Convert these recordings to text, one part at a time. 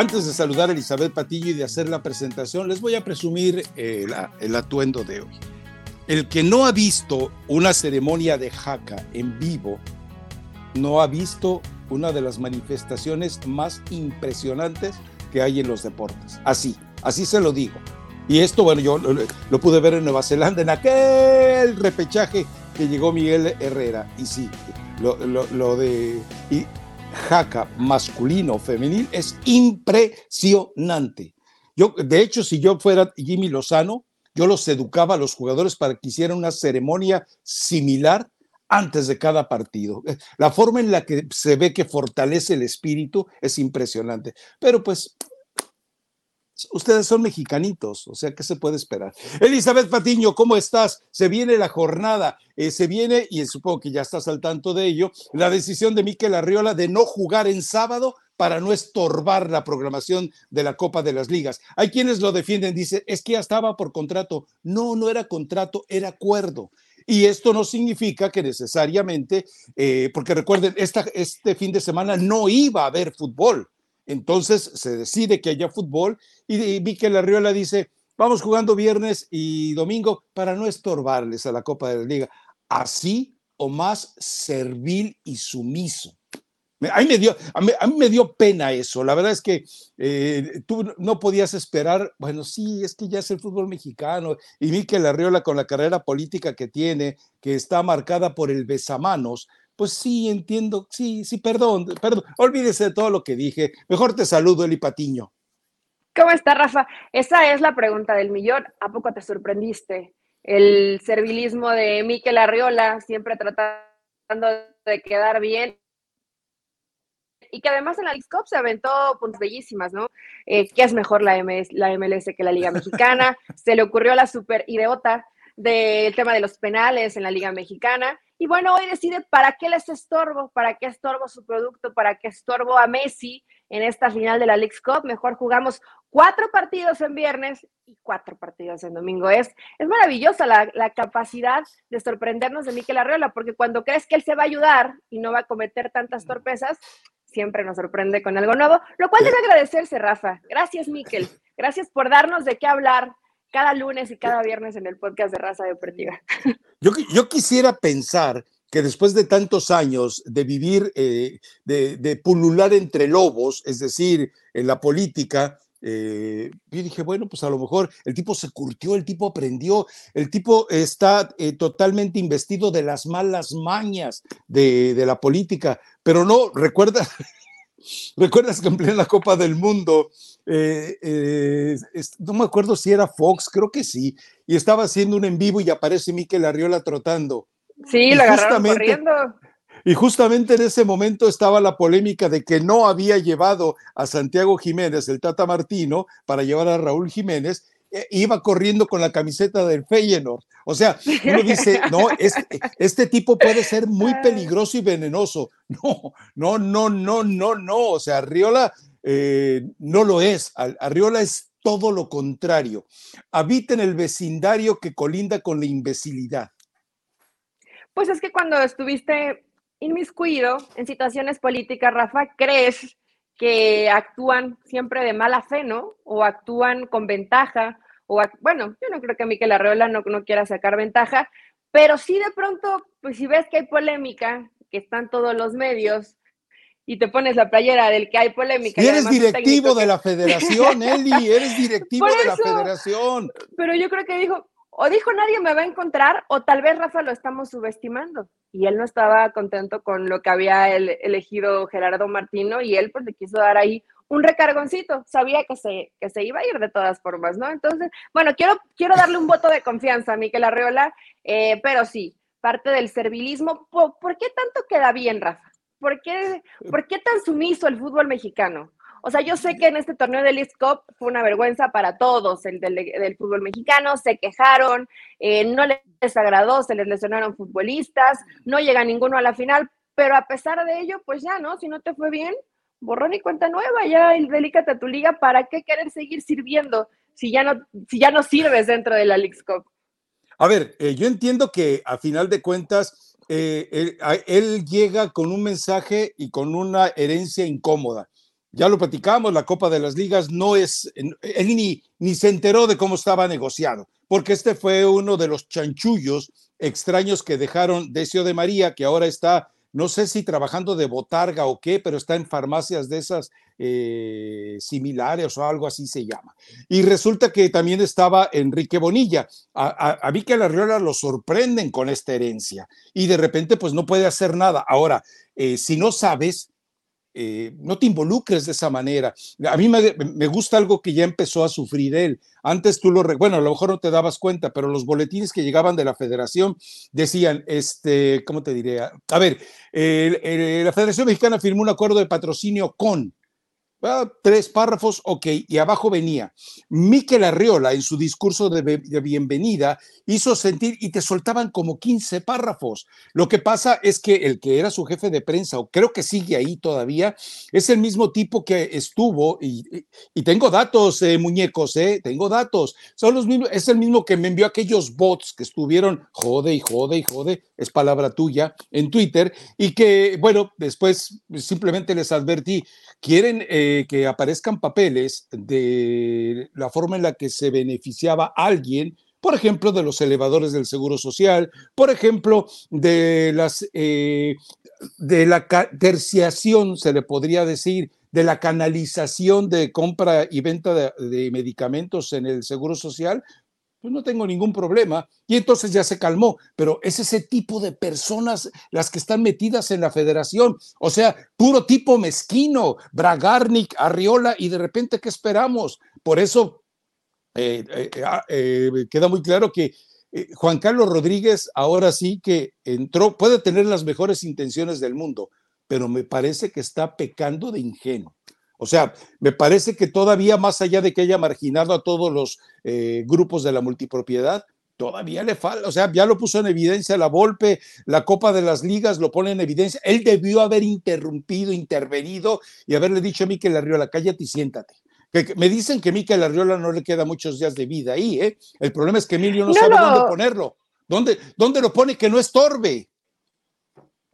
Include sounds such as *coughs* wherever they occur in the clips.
antes de saludar a Elizabeth Patillo y de hacer la presentación, les voy a presumir eh, el atuendo de hoy. El que no ha visto una ceremonia de jaca en vivo, no ha visto una de las manifestaciones más impresionantes que hay en los deportes. Así, así se lo digo. Y esto, bueno, yo lo, pude ver en Nueva Zelanda, en aquel repechaje que llegó Miguel Herrera. Y sí, lo, lo de y jaca masculino o femenil es impresionante. Yo, de hecho, si yo fuera Jimmy Lozano, yo los educaba a los jugadores para que hicieran una ceremonia similar antes de cada partido. La forma en la que se ve que fortalece el espíritu es impresionante. Pero pues ustedes son mexicanitos, o sea, ¿qué se puede esperar? Elizabeth Patiño, ¿cómo estás? Se viene la jornada, eh, se viene, y supongo que ya estás al tanto de ello, la decisión de Miquel Arriola de no jugar en sábado para no estorbar la programación de la Copa de las Ligas. Hay quienes lo defienden, dice, es que ya estaba por contrato. No, no era contrato, era acuerdo. Y esto no significa que necesariamente, eh, porque recuerden, este fin de semana no iba a haber fútbol. Entonces se decide que haya fútbol y vi la Riola dice, vamos jugando viernes y domingo para no estorbarles a la Copa de la Liga. Así o más servil y sumiso. A mí, me dio, me dio pena eso. La verdad es que eh, tú no podías esperar, bueno, sí, es que ya es el fútbol mexicano. Y Miquel Arriola con la carrera política que tiene, que está marcada por el besamanos, pues sí, entiendo, sí, sí, perdón, perdón, olvídese de todo lo que dije. Mejor te saludo, Eli Patiño. ¿Cómo está, Rafa? Esa es la pregunta del millón. ¿A poco te sorprendiste? El servilismo de Miquel Arriola, siempre tratando de quedar bien. Y que además en la League Cup se aventó puntos bellísimas, ¿no? Eh, ¿Qué es mejor la, la MLS que la Liga *laughs* Mexicana? se le ocurrió la super idiota del tema de los penales en la Liga Mexicana y bueno, hoy decide para qué les estorbo, para qué estorbo su producto, para qué estorbo a Messi en esta final de la League Cup. Mejor jugamos cuatro partidos en viernes y cuatro partidos en domingo. Es, es maravillosa la, la capacidad de sorprendernos de Miquel Arreola, porque cuando crees que él se va a ayudar y no va a cometer tantas torpezas, siempre nos sorprende con algo nuevo, lo cual debe agradecerse, Rafa. Gracias, Miquel. Gracias por darnos de qué hablar cada lunes y cada viernes en el podcast de Raza Deportiva. Yo, yo quisiera pensar que después de tantos años de vivir, eh, de, pulular entre lobos, es decir, en la política, eh, yo dije, bueno, pues a lo mejor el tipo se curtió, el tipo aprendió, el tipo está eh, totalmente investido de las malas mañas de, de la política, pero no, recuerda, ¿Recuerdas que en plena Copa del Mundo, eh, eh, no me acuerdo si era Fox, creo que sí, y estaba haciendo un en vivo y aparece Miquel Arriola trotando? Sí, la agarraron corriendo. Y justamente en ese momento estaba la polémica de que no había llevado a Santiago Jiménez, el Tata Martino, para llevar a Raúl Jiménez, iba corriendo con la camiseta del Feyenoord. O sea, uno dice, no, *laughs* este, tipo puede ser muy peligroso y venenoso. *laughs* No, no, no, no, no, no. O sea, Arriola eh, no lo es. Arriola es todo lo contrario. Habita en el vecindario que colinda con la imbecilidad. Pues es que cuando estuviste inmiscuido en situaciones políticas, Rafa, crees que actúan siempre de mala fe, ¿no? O actúan con ventaja, o bueno, yo no creo que Miquel Arreola no, no quiera sacar ventaja, pero sí de pronto, pues si ves que hay polémica, que están todos los medios, y te pones la playera del que hay polémica. Y eres directivo de la federación, *laughs* Eli, eres directivo de la federación. Pero yo creo que dijo, o dijo nadie me va a encontrar, o tal vez Rafa lo estamos subestimando y él no estaba contento con lo que había elegido Gerardo Martino y él pues le quiso dar ahí un recargoncito, sabía que se, que se iba a ir de todas formas, ¿no? Entonces, bueno, quiero, quiero darle un voto de confianza a Miquel Arreola, eh, pero sí, parte del servilismo, ¿por, qué tanto queda bien, Rafa? ¿Por qué, ¿Por qué tan sumiso el fútbol mexicano? O sea, yo sé que en este torneo del East Cup fue una vergüenza para todos el del, fútbol mexicano, se quejaron, eh, no les agradó, se les lesionaron futbolistas, no llega ninguno a la final, pero a pesar de ello, pues ya, ¿no? Si no te fue bien, borrón y cuenta nueva, ya dedícate a tu liga, ¿para qué querer seguir sirviendo si ya no, si ya no sirves dentro de la League Cup? A ver, eh, yo entiendo que a final de cuentas eh, él, llega con un mensaje y con una herencia incómoda ya lo platicamos, la Copa de las Ligas no es, él ni, ni se enteró de cómo estaba negociado, porque este fue uno de los chanchullos extraños que dejaron Decio de María, que ahora está, no sé si trabajando de botarga o qué, pero está en farmacias de esas eh, similares o algo así se llama. Y resulta que también estaba Enrique Bonilla. A, a, a la Arriola lo sorprenden con esta herencia y de repente pues no puede hacer nada. Ahora, eh, si no sabes, eh, no te involucres de esa manera. A mí me, me, gusta algo que ya empezó a sufrir él. Antes tú lo, bueno, a lo mejor no te dabas cuenta, pero los boletines que llegaban de la federación decían, este, ¿cómo te diré? A ver, la Federación Mexicana firmó un acuerdo de patrocinio con, Ah, tres párrafos, ok, y abajo venía. Miquel Arriola en su discurso de, bienvenida hizo sentir y te soltaban como 15 párrafos. Lo que pasa es que el que era su jefe de prensa, o creo que sigue ahí todavía, es el mismo tipo que estuvo, y, y tengo datos, eh, muñecos, eh, tengo datos, son los mismos, es el mismo que me envió aquellos bots que estuvieron jode y jode y jode, es palabra tuya, en Twitter, y que, bueno, después simplemente les advertí, quieren... Eh, que aparezcan papeles de la forma en la que se beneficiaba alguien, por ejemplo, de los elevadores del Seguro Social, por ejemplo, de las eh, de la terciación, se le podría decir, de la canalización de compra y venta de, de medicamentos en el Seguro Social, pues no tengo ningún problema. Y entonces ya se calmó, pero es ese tipo de personas las que están metidas en la federación. O sea, puro tipo mezquino, Bragarnik, Arriola, y de repente, ¿qué esperamos? Por eso eh, eh, ah, eh, queda muy claro que Juan Carlos Rodríguez ahora sí que entró, puede tener las mejores intenciones del mundo, pero me parece que está pecando de ingenuo. O sea, me parece que todavía más allá de que haya marginado a todos los eh, grupos de la multipropiedad, todavía le falta, o sea, ya lo puso en evidencia la Volpe, la Copa de las Ligas lo pone en evidencia. Él debió haber interrumpido, intervenido y haberle dicho a Miquel Arriola, cállate y siéntate. Que, me dicen que Miquel Arriola no le queda muchos días de vida ahí, ¿eh? El problema es que Emilio no, no sabe dónde ponerlo. ¿Dónde, ¿Dónde lo pone que no estorbe?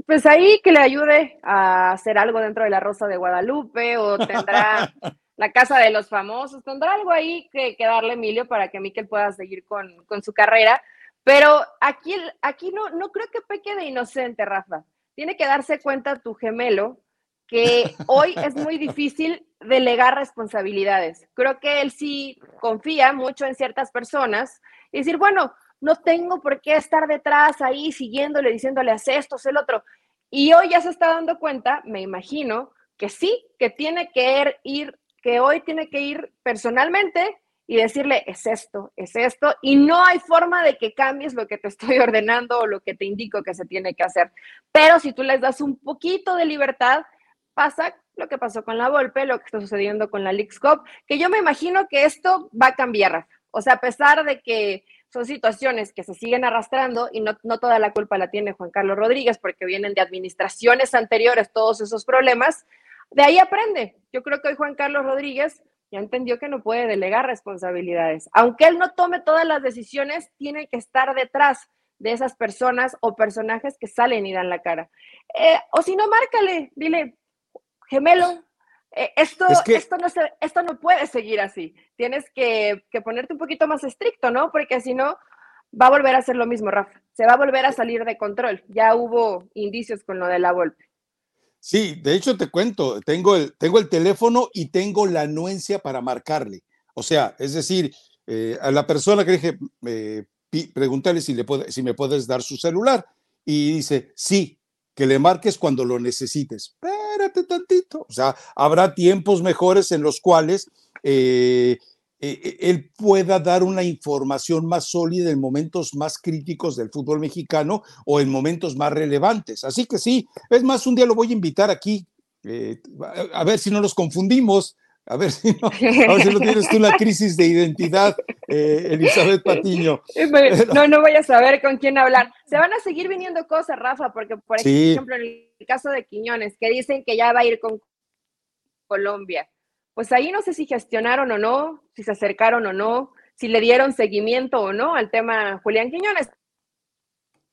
Pues ahí que le ayude a hacer algo dentro de la Rosa de Guadalupe o tendrá *laughs* la Casa de los Famosos, tendrá algo ahí que, que darle Emilio para que Miquel pueda seguir con, con, su carrera. Pero aquí, aquí no, no creo que peque de inocente, Rafa. Tiene que darse cuenta tu gemelo que *laughs* hoy es muy difícil delegar responsabilidades. Creo que él sí confía mucho en ciertas personas y decir, bueno, no tengo por qué estar detrás ahí siguiéndole, diciéndole, haz esto, haz el otro. Y hoy ya se está dando cuenta, me imagino, que sí, que tiene que ir, que hoy tiene que ir personalmente y decirle, es esto, es esto, y no hay forma de que cambies lo que te estoy *laughs* ordenando o lo que te indico que se tiene que hacer. Pero si tú les das un poquito de libertad, pasa lo que pasó con la Volpe, lo que está sucediendo con la Leagues que yo me imagino que esto va a cambiar, O sea, a pesar de que son situaciones que se siguen arrastrando y no, no, toda la culpa la tiene Juan Carlos Rodríguez porque vienen de administraciones anteriores todos esos problemas. De ahí aprende. Yo creo que hoy Juan Carlos Rodríguez ya entendió que no puede delegar responsabilidades. Aunque él no tome todas las decisiones, tiene que estar detrás de esas personas o personajes que salen y dan la cara. Eh, o si no, márcale, dile, gemelo, eh, esto, esto, no se, esto no puede seguir así. Tienes que, que, ponerte un poquito más estricto, ¿no? Porque si no, va a volver a ser lo mismo, Rafa. Se va a volver a salir de control. Ya hubo indicios con lo de la Volpe. Sí, de hecho te cuento, tengo el, tengo el teléfono y tengo la anuencia para marcarle. O sea, es decir, eh, a la persona que dije, eh, pregúntale si, le puede, si me puedes dar su celular. Y dice, sí, que le marques cuando lo necesites. Espérate tantito. O sea, habrá tiempos mejores en los cuales eh, eh, él pueda dar una información más sólida en momentos más críticos del fútbol mexicano o en momentos más relevantes. Así que sí, es más, un día lo voy a invitar aquí, eh, a ver si no nos confundimos. A ver si no, a ver si no tienes tú una crisis de identidad, eh, Elizabeth Patiño. No, no voy a saber con quién hablar. Se van a seguir viniendo cosas, Rafa, porque, por ejemplo, en el caso de Quiñones, que dicen que ya va a ir con Colombia, pues ahí no sé si gestionaron o no, si se acercaron o no, si le dieron seguimiento o no al tema Julián Quiñones.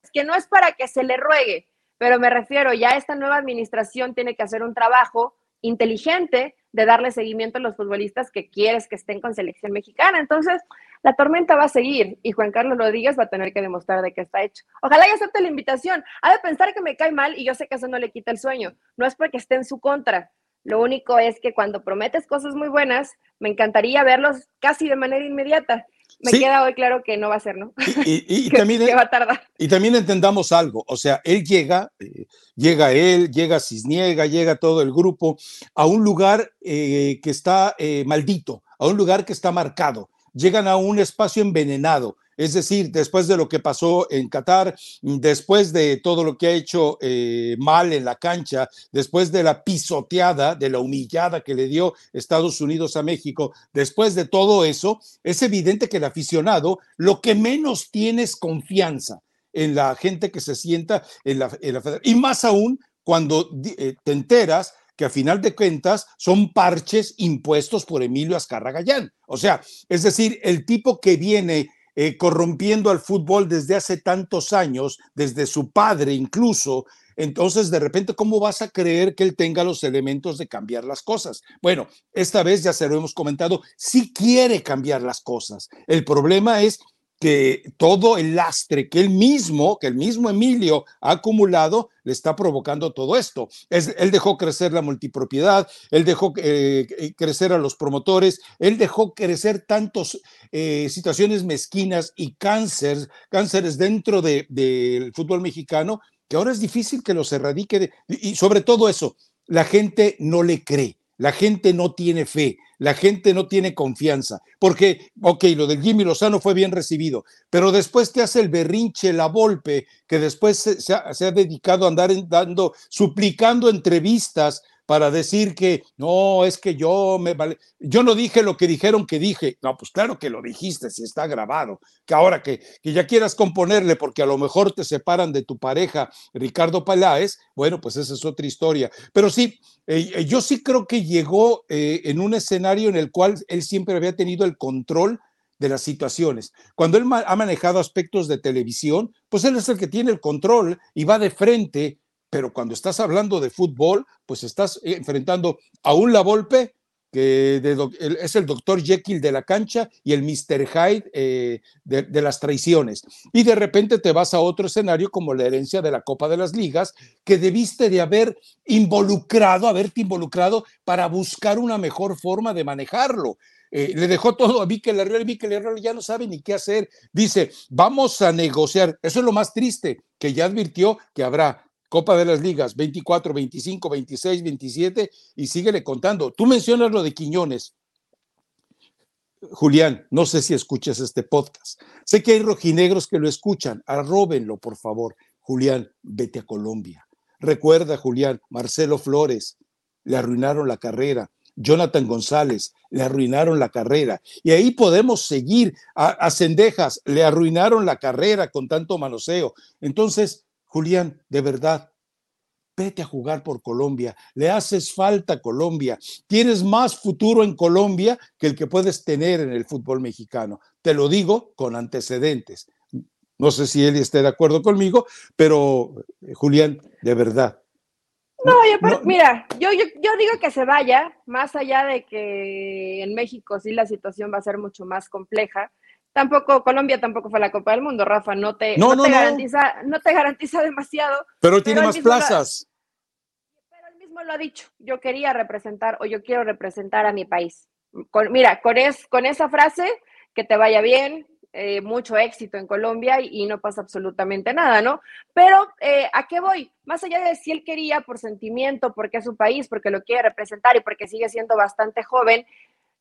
Es que no es para que se le ruegue, pero me refiero, ya esta nueva administración tiene que hacer un trabajo inteligente de darle seguimiento a los futbolistas que quieres que estén con selección mexicana. Entonces, la tormenta va a seguir y Juan Carlos Rodríguez va a tener que demostrar de qué está hecho. Ojalá y acepte la invitación. Ha de pensar que me cae mal y yo sé que eso no le quita el sueño. No es porque esté en su contra. Lo único es que cuando prometes cosas muy buenas, me encantaría verlos casi de manera inmediata me queda hoy claro que no va a ser, ¿no? Y, *laughs* también, va a tardar. Y también entendamos algo, o sea, él llega, eh, llega él, llega Cisniega, llega todo el grupo a un lugar eh, que está eh, maldito, a un lugar que está marcado, llegan a un espacio envenenado, es decir, después de lo que pasó en Qatar, después de todo lo que ha hecho eh, mal en la cancha, después de la pisoteada, de la humillada que le dio Estados Unidos a México, después de todo eso, es evidente que el aficionado lo que menos tiene es confianza en la gente que se sienta en la, federación. Y más aún cuando eh, te enteras que a final de cuentas son parches impuestos por Emilio Azcarra Gallán. O sea, es decir, el tipo que viene eh, corrompiendo al fútbol desde hace tantos años, desde su padre incluso, entonces de repente, ¿cómo vas a creer que él tenga los elementos de cambiar las cosas? Bueno, esta vez ya se lo hemos comentado, sí quiere cambiar las cosas. El problema es que todo el lastre que él mismo, que el mismo Emilio ha acumulado, le está provocando todo esto. él dejó crecer la multipropiedad, él dejó eh, eh, crecer a los promotores, él dejó crecer tantas eh, situaciones mezquinas y cánceres, cánceres dentro del fútbol mexicano, que ahora es difícil que los erradique. y sobre todo eso, la gente no le cree. La gente no tiene fe, la gente no tiene confianza, porque, ok, lo del Jimmy Lozano fue bien recibido, pero después te hace el berrinche, la golpe, que después se, ha, se ha, dedicado a andar dando, suplicando entrevistas para decir que no, es que yo me vale. Yo no dije lo que dijeron que dije. No, pues claro que lo dijiste, si está grabado. Que ahora que, que ya quieras componerle porque a lo mejor te separan de tu pareja, Ricardo Paláez, bueno, pues esa es otra historia. Pero sí, eh, eh, yo sí creo que llegó eh, en un escenario en el cual él siempre había tenido el control de las situaciones. Cuando él ha manejado aspectos de televisión, pues él es el que tiene el control y va de frente pero cuando estás hablando de fútbol, pues estás enfrentando a un La Volpe que es el doctor Jekyll de la cancha y el Mr. Hyde eh, de, las traiciones. Y de repente te vas a otro escenario como la herencia de la Copa de las Ligas, que debiste de haber involucrado, haberte involucrado para buscar una mejor forma de manejarlo. Eh, le dejó todo a Mikel Arriola y Mikel Arriola ya no sabe ni qué hacer. Dice, vamos a negociar. Eso es lo más triste, que ya advirtió que habrá Copa de las Ligas 24, 25, 26, 27 y síguele contando. Tú mencionas lo de Quiñones. Julián, no sé si escuchas este podcast. Sé que hay rojinegros que lo escuchan. Arróbenlo, por favor. Julián, vete a Colombia. Recuerda, Julián, Marcelo Flores, le arruinaron la carrera. Jonathan González, le arruinaron la carrera. Y ahí podemos seguir. A, a Cendejas, le arruinaron la carrera con tanto manoseo. Entonces, Julián, de verdad, vete a jugar por Colombia, le haces falta a Colombia, tienes más futuro en Colombia que el que puedes tener en el fútbol mexicano. Te lo digo con antecedentes. No sé si él esté de acuerdo conmigo, pero eh, Julián, de verdad. No, mira, yo, yo, yo digo que se vaya, más allá de que en México sí la situación va a ser mucho más compleja tampoco, Colombia tampoco fue la Copa del Mundo, Rafa, no te, no, te garantiza, no te garantiza demasiado. Pero tiene más plazas. pero él mismo lo ha dicho, yo quería representar o yo quiero representar a mi país. mira, con, es, con esa frase, que te vaya bien, eh, mucho éxito en Colombia y, no pasa absolutamente nada, ¿no? Pero eh, ¿a qué voy? Más allá de si él quería por sentimiento, porque es su país, porque lo quiere representar y porque sigue siendo bastante joven,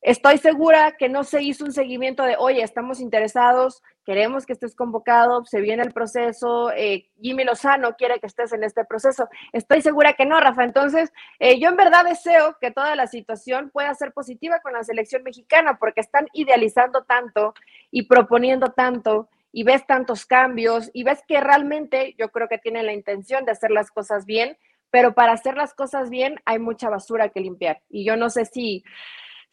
Estoy segura que no se hizo un seguimiento de, oye, estamos interesados, queremos que estés convocado, se viene el proceso, eh, Jimmy Lozano quiere que estés en este proceso. Estoy segura que no, Rafa. Entonces, eh, yo en verdad deseo que toda la situación pueda ser positiva con la selección mexicana, porque están idealizando tanto y proponiendo tanto y ves tantos cambios y ves que realmente yo creo que tienen la intención de hacer las cosas bien, pero para hacer las cosas bien hay mucha basura que limpiar. Y yo no sé si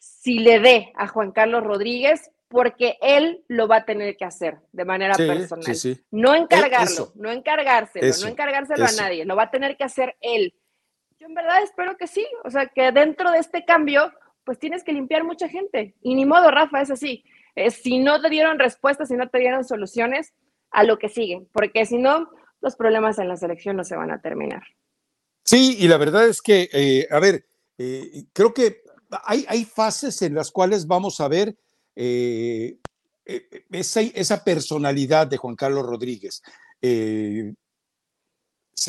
si le dé a Juan Carlos Rodríguez, porque él lo va a tener que hacer de manera personal. No encargarlo, no encargárselo, no encargárselo a nadie, lo va a tener que hacer él. Yo en verdad espero que sí, o sea, que dentro de este cambio, pues tienes que limpiar mucha gente. Y ni modo, Rafa, es así. Eh, si no te dieron respuestas, si no te dieron soluciones, a lo que sigue, porque si no, los problemas en la selección no se van a terminar. Sí, y la verdad es que, eh, a ver, eh, creo que hay, hay, fases en las cuales vamos a ver esa, esa, personalidad de Juan Carlos Rodríguez. se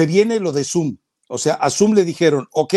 viene lo de Zoom, o sea, a Zoom le dijeron, ok,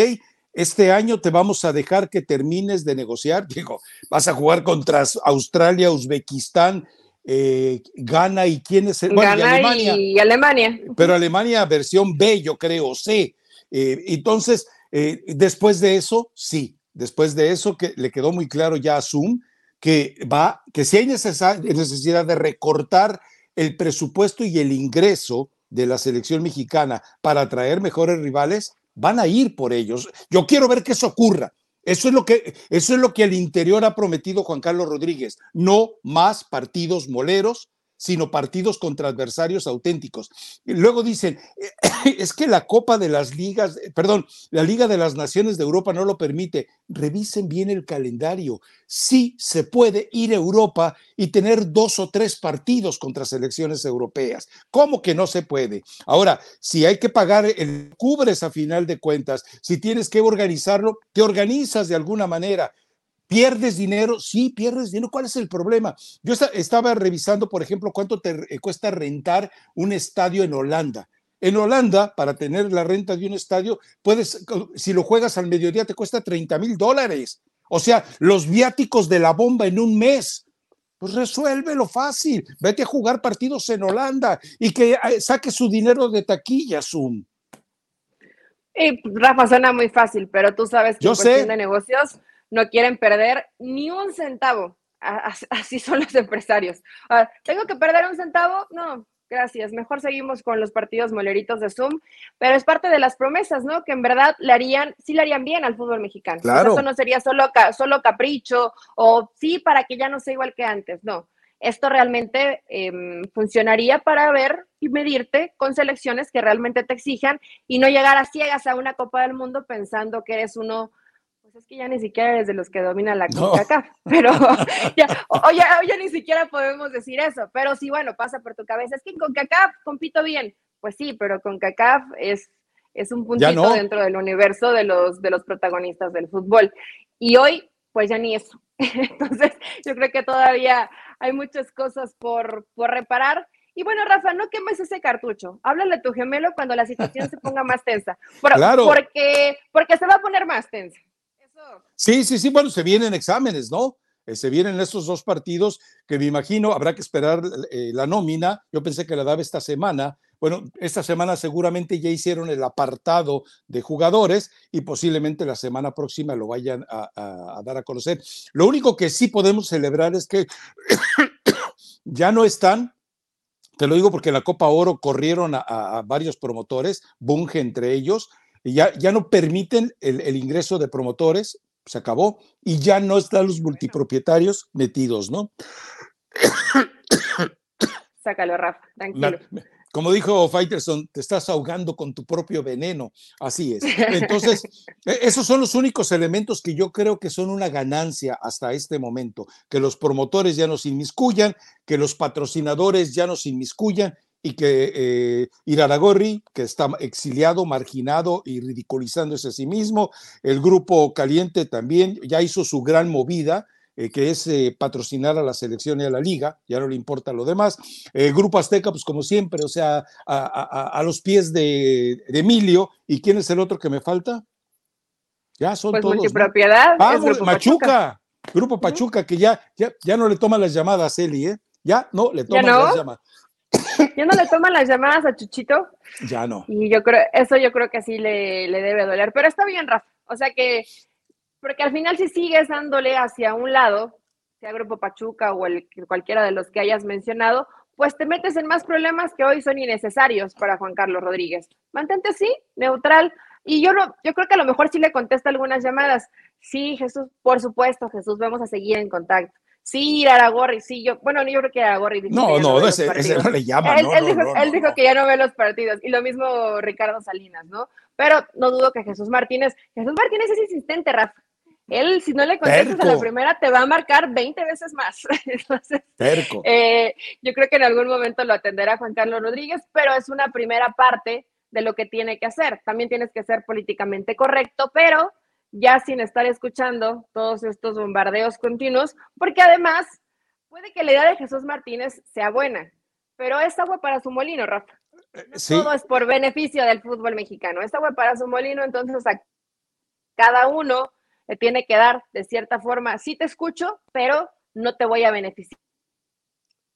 este año te vamos a dejar que termines de negociar. *laughs* Digo, vas a jugar contra Australia, Uzbekistán, eh, Ghana y quién es el. Bueno, Alemania. Y Alemania. Pero Alemania versión B, yo creo, C. Eh, entonces, eh, después de eso, sí. Después de eso, que le quedó muy claro ya a Zoom que va, que si hay necesidad de recortar el presupuesto y el ingreso de la selección mexicana para atraer mejores rivales, van a ir por ellos. Yo quiero ver que eso ocurra. Eso es lo que, eso es lo que al interior ha prometido Juan Carlos Rodríguez. No más partidos moleros, sino partidos contra adversarios auténticos. Y luego dicen, *coughs* es que la Copa de las Ligas, perdón, la Liga de las Naciones de Europa no lo permite. Revisen bien el calendario. Sí se puede ir a Europa y tener dos o tres partidos contra selecciones europeas. ¿Cómo que no se puede? Ahora, si hay que pagar, el cubres a final de cuentas, si tienes que organizarlo, te organizas de alguna manera ¿Pierdes dinero? Sí, pierdes dinero. ¿Cuál es el problema? Yo estaba revisando, por ejemplo, cuánto te eh, cuesta rentar un estadio en Holanda. En Holanda, para tener la renta de un estadio, puedes, si lo juegas al mediodía, te cuesta 30 mil dólares. O sea, los viáticos de la bomba en un mes. Pues resuélvelo fácil. Vete a jugar partidos en Holanda y que eh, saque su dinero de taquilla, Zoom. Y Rafa, suena muy fácil, pero tú sabes que en cuestión de negocios no quieren perder ni un centavo. Así son los empresarios. ¿Tengo que perder un centavo? No, gracias. Mejor seguimos con los partidos moleritos de Zoom, pero es parte de las promesas, ¿no? Que en verdad le harían, sí le harían bien al fútbol mexicano. Claro. Esto no sería solo, solo capricho o sí para que ya no sea igual que antes, no. Esto realmente em, funcionaría para ver y medirte con selecciones que realmente te exijan y no llegar a ciegas a una Copa del Mundo pensando que eres uno pues es que ya ni siquiera eres de los que dominan la CONCACAF, *laughs* pero *laughs* ya, o, ya, ni siquiera podemos decir eso, pero sí, bueno, pasa por tu cabeza, es que en CONCACAF compito bien, pues sí, pero CONCACAF es, es un puntito dentro del universo de los, de los protagonistas del fútbol, y hoy, pues ya ni eso, *laughs* entonces yo creo que todavía hay muchas cosas por, por reparar, y bueno, Rafa, no quemes ese cartucho. Háblale a tu gemelo cuando la situación se ponga más tensa. claro. Porque, porque se va a poner más tensa. Sí, sí, sí, bueno, se vienen exámenes, ¿no? Eh, se vienen estos dos partidos que me imagino habrá que esperar eh, la nómina. Yo pensé que la daba esta semana. Bueno, esta semana seguramente ya hicieron el apartado de jugadores y posiblemente la semana próxima lo vayan a, dar a conocer. Lo único que sí podemos celebrar es que *coughs* ya no están te lo digo porque en la Copa Oro corrieron a, varios promotores, Bunge entre ellos, ya, ya no permiten el, ingreso de promotores, se acabó, y ya no están los multipropietarios metidos, ¿no? Sácalo, Rafa, tranquilo. como dijo Fighterson, te estás ahogando con tu propio veneno. Así es. Entonces, *laughs* e, esos son los únicos elementos que yo creo que son una ganancia hasta este momento, que los promotores ya no se inmiscuyan, que los patrocinadores ya no se inmiscuyan y que eh, Iraragorri, que está exiliado, marginado y ridiculizándose a sí mismo, el grupo Caliente también ya hizo su gran movida, eh, que es eh, patrocinar a la selección y a la liga, ya no le importa lo demás. El grupo Azteca, pues como siempre, o sea, a, los pies de, Emilio. ¿Y quién es el otro que me falta? Ya son pues todos. Multipropiedad. Machuca. Grupo Pachuca, que ya, ya, ya no le toma las llamadas, Eli, ¿eh? Ya no le toma las llamadas. *laughs* ¿Ya no le toman las llamadas a Chuchito? Ya no. Y yo creo, eso yo creo que sí le, le debe doler. Pero está bien, Rafa. O sea que, porque al final si sigues dándole hacia un lado, sea Grupo Pachuca o el, cualquiera de los que hayas mencionado, pues te metes en más problemas que hoy son innecesarios para Juan Carlos Rodríguez. Mantente así, neutral. Y yo no, yo creo que a lo mejor sí le contesta algunas llamadas. Sí, Jesús, por supuesto, Jesús, vamos a seguir en contacto. Sí, Aragorri, sí, yo, bueno, yo creo que Aragorri dijo No, no, no ese, no le llama. Él, él, dijo, él dijo, que ya no ve los partidos, y lo mismo Ricardo Salinas, ¿no? Pero no dudo que Jesús Martínez, Jesús Martínez es insistente, Rafa. Él, si no le contestas a la primera, te va a marcar 20 veces más. *laughs* Entonces, eh, yo creo que en algún momento lo atenderá Juan Carlos Rodríguez, pero es una primera parte de lo que tiene que hacer. También tienes que ser políticamente correcto, pero ya sin estar escuchando todos estos bombardeos continuos, porque además puede que la idea de Jesús Martínez sea buena, pero es agua para su molino, Rafa. Eh, Todo es por beneficio del fútbol mexicano. Es agua para su molino, entonces a cada uno le tiene que dar de cierta forma, sí te escucho, pero no te voy a beneficiar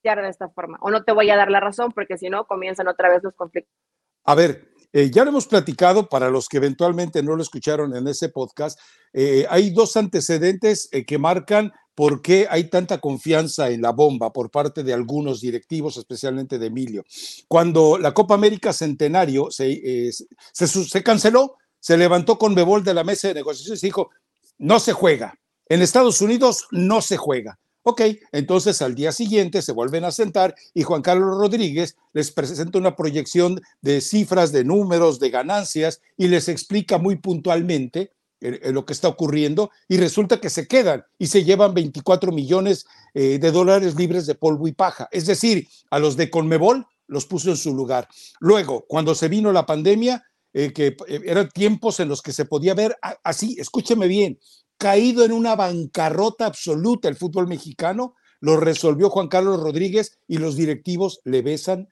de esta forma, o no te voy a dar la razón, porque si no, comienzan otra vez los conflictos. A ver, eh, ya lo hemos platicado para los que eventualmente no lo escucharon en ese podcast. Eh, hay dos antecedentes eh, que marcan por qué hay tanta confianza en la bomba por parte de algunos directivos, especialmente de Emilio. Cuando la Copa América Centenario se, se, se canceló, se levantó con Bebol de la mesa de negociaciones y dijo, no se juega. En Estados Unidos no se juega. Ok, entonces al día siguiente se vuelven a sentar y Juan Carlos Rodríguez les presenta una proyección de cifras, de números, de ganancias y les explica muy puntualmente eh, eh, lo que está ocurriendo y resulta que se quedan y se llevan 24 millones eh, de dólares libres de polvo y paja. Es decir, a los de Conmebol los puso en su lugar. Luego, cuando se vino la pandemia, que eran tiempos en los que se podía ver así, escúcheme bien, caído en una bancarrota absoluta el fútbol mexicano, lo resolvió Juan Carlos Rodríguez y los directivos le besan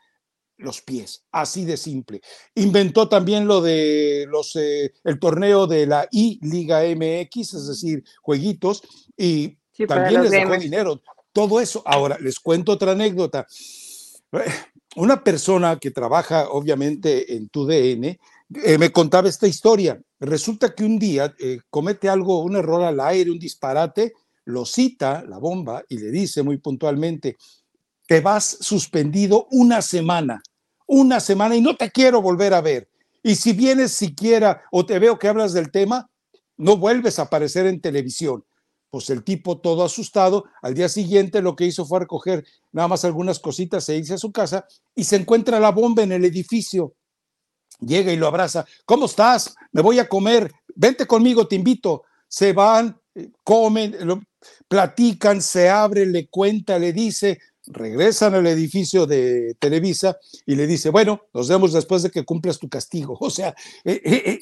los pies, así de simple. Inventó también lo de los eh, el torneo de la I Liga MX, es decir, jueguitos y también les dejó dinero. Todo eso. Ahora les cuento otra anécdota. Una persona que trabaja obviamente en tu DN eh, me contaba esta historia. Resulta que un día eh, comete algo, un error al aire, un disparate, lo cita la bomba y le dice muy puntualmente, te vas suspendido una semana, una semana y no te quiero volver a ver. Y si vienes siquiera o te veo que hablas del tema, no vuelves a aparecer en televisión. Pues el tipo todo asustado, al día siguiente lo que hizo fue recoger nada más algunas cositas e irse a su casa y se encuentra la bomba en el edificio llega y lo abraza. ¿Cómo estás? Me voy a comer. Vente conmigo, te invito. Se van, eh, comen, platican, se abre, le cuenta, le dice, regresan al edificio de Televisa y le dice, bueno, nos vemos después de que cumplas tu castigo. *laughs* O sea, eh, eh,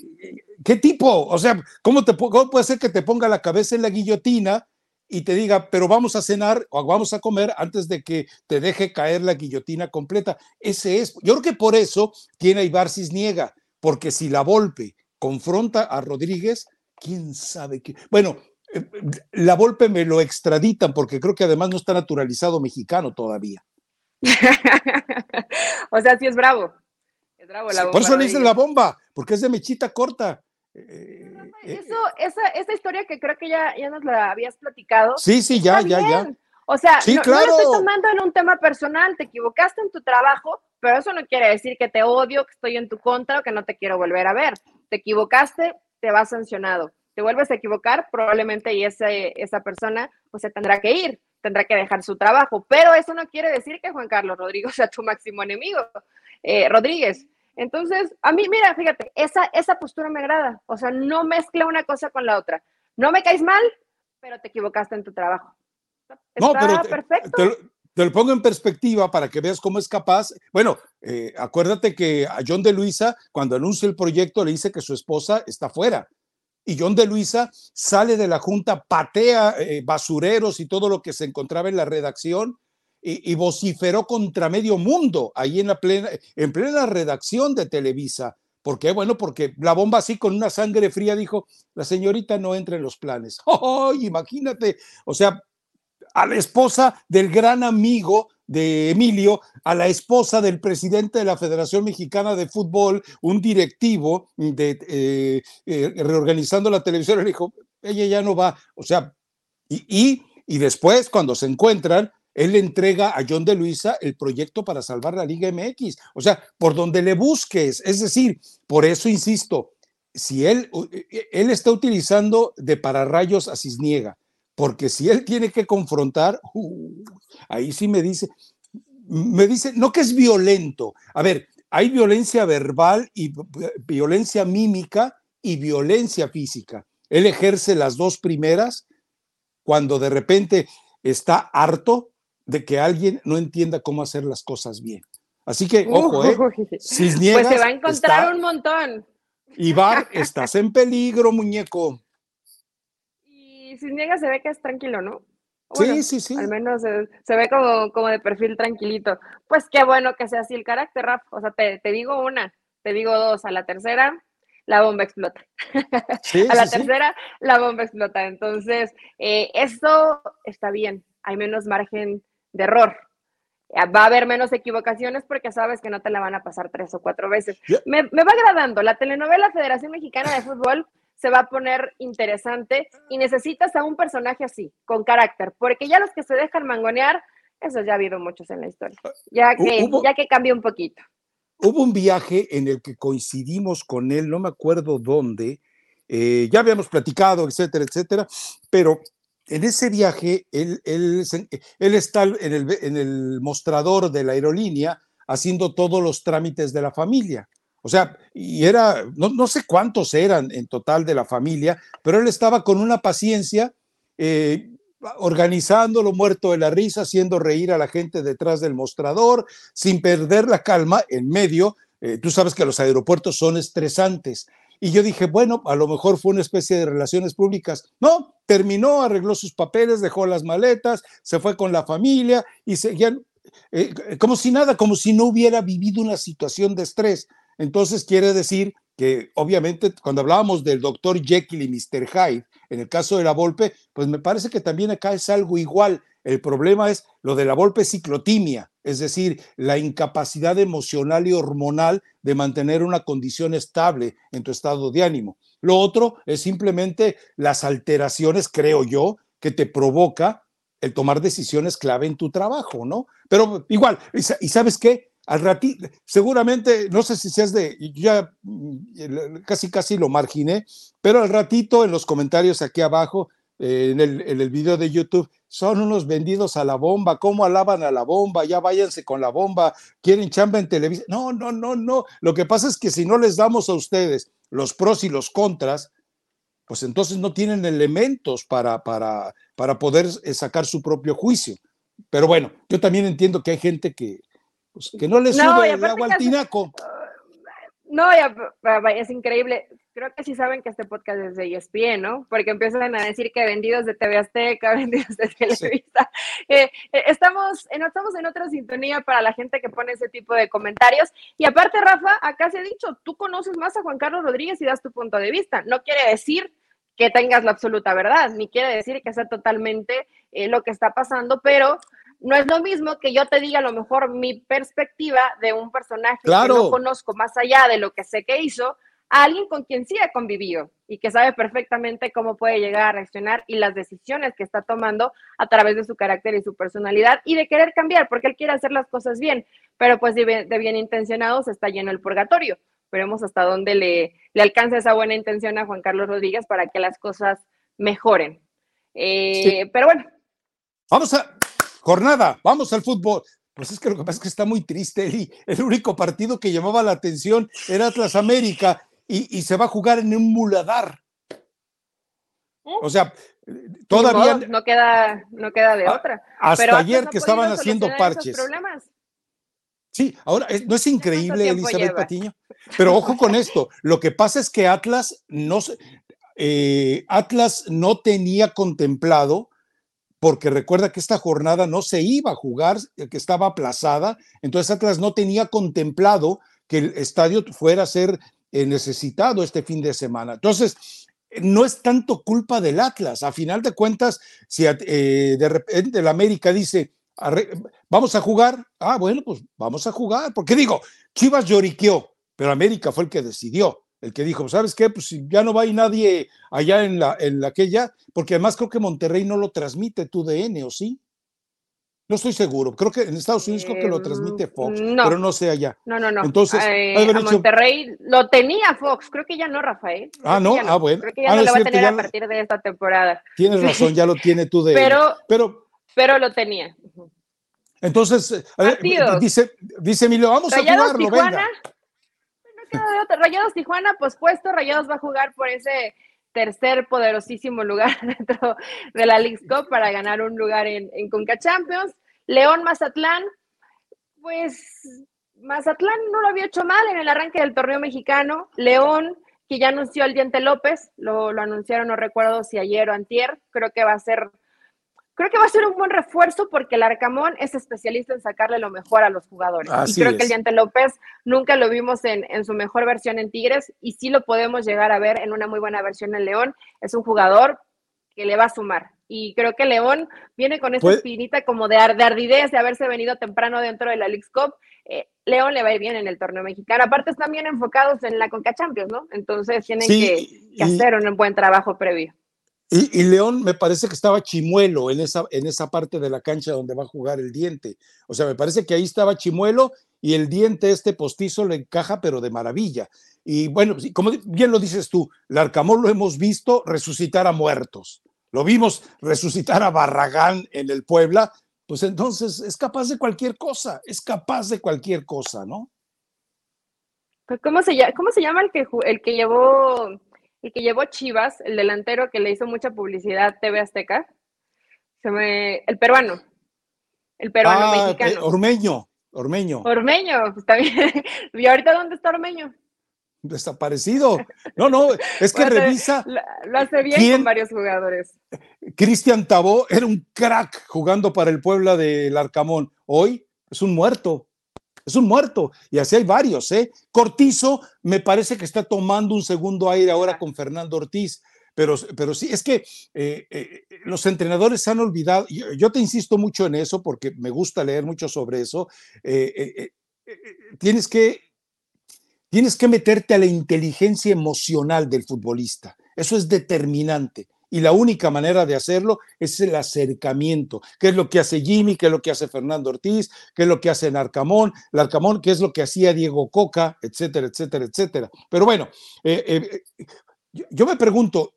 ¿qué tipo? O sea, ¿cómo, te, ¿cómo puede ser que te ponga la cabeza en la guillotina? Y te diga, pero vamos a cenar o vamos a comer antes de que te deje caer la guillotina completa. Ese es, yo creo que por eso tiene Ibar niega, porque si la Volpe confronta a Rodríguez, quién sabe qué. Bueno, eh, la Volpe me lo extraditan porque creo que además no está naturalizado mexicano todavía. *laughs* o sea, sí es bravo. Es bravo la bomba. Por eso le dicen la bomba, porque es de mechita corta. Eh, eso, esa, esa historia que creo que ya, ya nos la habías platicado. Sí, sí, ya, ya, ya. O sea, no, lo estoy tomando en un tema personal, te equivocaste en tu trabajo, pero eso no quiere decir que te odio, que estoy en tu contra o que no te quiero volver a ver. Te equivocaste, te vas sancionado. Te vuelves a equivocar, probablemente y ese, esa persona pues se tendrá que ir, tendrá que dejar su trabajo, pero eso no quiere decir que Juan Carlos Rodríguez *laughs* sea tu máximo enemigo. Eh, Rodríguez, entonces, a mí, mira, fíjate, esa, esa postura me agrada. O sea, no mezcla una cosa con la otra. No me caes mal, pero te equivocaste en tu trabajo. no, pero perfecto. Te, lo pongo en perspectiva para que veas cómo es capaz. Bueno, eh, acuérdate que a John de Luisa, cuando anuncia el proyecto, le dice que su esposa está fuera. Y John de Luisa sale de la junta, patea eh, basureros y todo lo que se encontraba en la redacción y, vociferó contra medio mundo ahí en la plena, en plena redacción de Televisa. ¿Por qué? Bueno, porque la bomba así con una sangre fría dijo, la señorita no entra en los planes. *laughs* ¡Oh, imagínate! O sea, a la esposa del gran amigo de Emilio, a la esposa del presidente de la Federación Mexicana de Fútbol, un directivo de eh, eh, reorganizando la televisión, le dijo, ella ya no va. O sea, y, y después cuando se encuentran, él entrega a John de Luisa el proyecto para salvar la Liga MX. O sea, por donde le busques. Es decir, por eso insisto, si él, e, e, él está utilizando de pararrayos a Cisniega, porque si él tiene que confrontar, ahí sí me dice, me dice, no que es violento. A ver, hay violencia verbal y violencia mímica y violencia física. Él ejerce las dos primeras cuando de repente está harto de que alguien no entienda cómo hacer las cosas bien. Así que, ojo, ¿eh? pues se va a encontrar un montón. Ibar, estás en peligro, muñeco. Y Cisniega se ve que es tranquilo, ¿no? sí, sí, sí. Al menos se, ve como, como, de perfil tranquilito. Pues qué bueno que sea así el carácter, Raf. O sea, te, digo una, te digo dos. A la tercera, la bomba explota. *laughs* a la tercera, la bomba explota. Entonces, eh, esto está bien. Hay menos margen de error. Va a haber menos equivocaciones porque sabes que no te la van a pasar tres o cuatro veces. Me, me va agradando. La telenovela Federación Mexicana de Fútbol se va a poner interesante y necesitas a un personaje así, con carácter, porque ya los que se dejan mangonear, eso ya ha habido muchos en la historia, ya que, ya que cambió un poquito. Hubo un viaje en el que coincidimos con él, no me acuerdo dónde, eh, ya habíamos platicado, etcétera, etcétera, pero en ese viaje él, él, está en el, mostrador de la aerolínea haciendo todos los trámites de la familia. O sea, y era, no, sé cuántos eran en total de la familia, pero él estaba con una paciencia, eh, organizándolo muerto de la risa, haciendo reír a la gente detrás del mostrador, sin perder la calma en medio. Eh, tú sabes que los aeropuertos son estresantes. Y yo dije, bueno, a lo mejor fue una especie de relaciones públicas. No, terminó, arregló sus papeles, dejó las maletas, se fue con la familia y seguían eh, como si nada, como si no hubiera vivido una situación de estrés. Entonces quiere decir que obviamente cuando hablábamos del doctor Jekyll y Mr. Hyde, en el caso de la Volpe, pues me parece que también acá es algo igual. El problema es lo de la Volpe ciclotimia, es decir, la incapacidad emocional y hormonal de mantener una condición estable en tu estado de ánimo. Lo otro es simplemente las alteraciones, creo yo, que te provoca el tomar decisiones clave en tu trabajo, ¿no? Pero igual, ¿y sabes qué? al ratito, seguramente, no sé si seas de, ya mm, casi casi lo marginé, pero al ratito en los comentarios aquí abajo, eh, en, el, en el video de YouTube, son unos vendidos a la bomba, ¿cómo alaban a la bomba? Ya váyanse con la bomba, quieren chamba en televisión. No, no, no, no. Lo que pasa es que si no les damos a ustedes los pros y los contras, pues entonces no tienen elementos para, para, para poder eh, sacar su propio juicio. Pero bueno, yo también entiendo que hay gente que, pues, que no le sube el agua al tinaco. No, ya, es increíble. Creo que sí saben que este podcast es de ESPN, ¿no? Porque empiezan a decir que vendidos de TV Azteca, *laughs* vendidos de Televisa. Eh, eh, estamos, en, estamos en otra sintonía para la gente que pone ese tipo de comentarios. Y aparte, Rafa, acá se ha dicho, tú conoces más a Juan Carlos Rodríguez y das tu punto de vista. No quiere decir que tengas la absoluta verdad, ni quiere decir que sea totalmente eh, lo que está pasando, pero no es lo mismo que yo te diga a lo mejor mi perspectiva de un personaje que no conozco más allá de lo que sé que hizo, a alguien con quien sí he convivido y que sabe perfectamente cómo puede llegar a reaccionar y las decisiones que está tomando a través de su carácter y su personalidad y de querer cambiar, porque él quiere hacer las cosas bien, pero pues de bien, de intencionados está lleno el purgatorio. Veremos hasta dónde le, le alcanza esa buena intención a Juan Carlos Rodríguez para que las cosas mejoren. Eh, pero bueno. Vamos a, jornada, vamos al fútbol. Pues es que lo que pasa es que está muy triste, y El único partido que llamaba la atención era Atlas América y, se va a jugar en un muladar. O sea, todavía. No, queda, no queda de otra. Hasta ayer que estaban haciendo parches. Sí, ahora no es increíble, Elizabeth Patiño. Pero ojo con esto. Lo que pasa es que Atlas no, eh, Atlas no tenía contemplado porque recuerda que esta jornada no se iba a jugar, eh, que estaba aplazada, entonces Atlas no tenía contemplado que el estadio fuera a ser eh, necesitado este fin de semana. Entonces, no es tanto culpa del Atlas, a final de cuentas, si eh, de repente el América dice, vamos a jugar, ah, bueno, pues vamos a jugar, porque digo, Chivas lloriqueó, pero América fue el que decidió el que dijo, ¿sabes qué? Pues ya no va a ir nadie allá en la, en la aquella, porque además creo que Monterrey no lo transmite tu DN, ¿o sí? No estoy seguro. Creo que en Estados Unidos creo que lo transmite Em, Fox, no. pero no sé allá. No, no, no. Entonces, Eh, a Monterrey lo tenía Fox, creo que ya no, Rafael. Ah, Creo ¿no? Ah, bueno. Creo que ya Ah, no lo va a tener ya a partir de esta temporada. Tienes *laughs* razón, ya lo tiene tú de. Pero, pero pero lo tenía. entonces, eh, a ver, dice, dice Emilio, vamos a Rayados jugarlo, Tijuana. venga. No queda de otra. Rayados Tijuana, pues puesto, Rayados va a jugar por ese tercer poderosísimo lugar *laughs* dentro de la League Cup para ganar un lugar en, en Conca Champions. León Mazatlán, pues Mazatlán no lo había hecho mal en el arranque del torneo mexicano. León, que ya anunció al Diente López, lo, lo anunciaron, no recuerdo si ayer o antier, creo que va a ser creo que va a ser un buen refuerzo porque el Arcamón es especialista en sacarle lo mejor a los jugadores. Así y creo es. que el Diente López nunca lo vimos en, en su mejor versión en Tigres y sí lo podemos llegar a ver en una muy buena versión en León. Es un jugador que le va a sumar. Y creo que León viene con esa Puede- espinita como de, de ardidez de haberse venido temprano dentro de la League Cup. Eh, León le va a ir bien en el torneo mexicano. Aparte están bien enfocados en la Conca Champions, ¿no? Entonces tienen Sí, que, que y- hacer un buen trabajo previo. Y, León me parece que estaba chimuelo en esa, en esa parte de la cancha donde va a jugar el diente. O sea, me parece que ahí estaba chimuelo y el diente este postizo le encaja, pero de maravilla. Y bueno, sí, como bien lo dices tú, Larcamón lo hemos visto resucitar a muertos. Lo vimos resucitar a Barragán en el Puebla. Pues entonces es capaz de cualquier cosa, es capaz de cualquier cosa, ¿no? Pues, ¿Cómo se llama, cómo se llama el que el que llevó el que llevó Chivas, el delantero que le hizo mucha publicidad TV Azteca? Se me, el peruano. El peruano Ah, eh, mexicano. Ormeño, Ormeño. Ormeño, pues, está bien. *laughs* ¿Y ahorita dónde está Ormeño? desaparecido. No, no, es que *laughs* Bueno, revisa, Lo, lo hace bien ¿Quién? con varios jugadores. Cristian Tabó era un crack jugando para el Puebla del Arcamón. Hoy es un muerto, es un muerto. Y así hay varios, ¿eh? Cortizo me parece que está tomando un segundo aire ahora con Fernando Ortiz. Pero, pero sí, es que eh, eh, los entrenadores se han olvidado. Yo, te insisto mucho en eso porque me gusta leer mucho sobre eso. eh, tienes que tienes que meterte a la inteligencia emocional del futbolista. Eso es determinante. Y la única manera de hacerlo es el acercamiento, que es lo que hace Jimmy, que es lo que hace Fernando Ortiz, que es lo que hace Narcamón, Larcamón, que es lo que hacía Diego Coca, etcétera, etcétera, etcétera. Pero bueno, eh, eh, yo, me pregunto,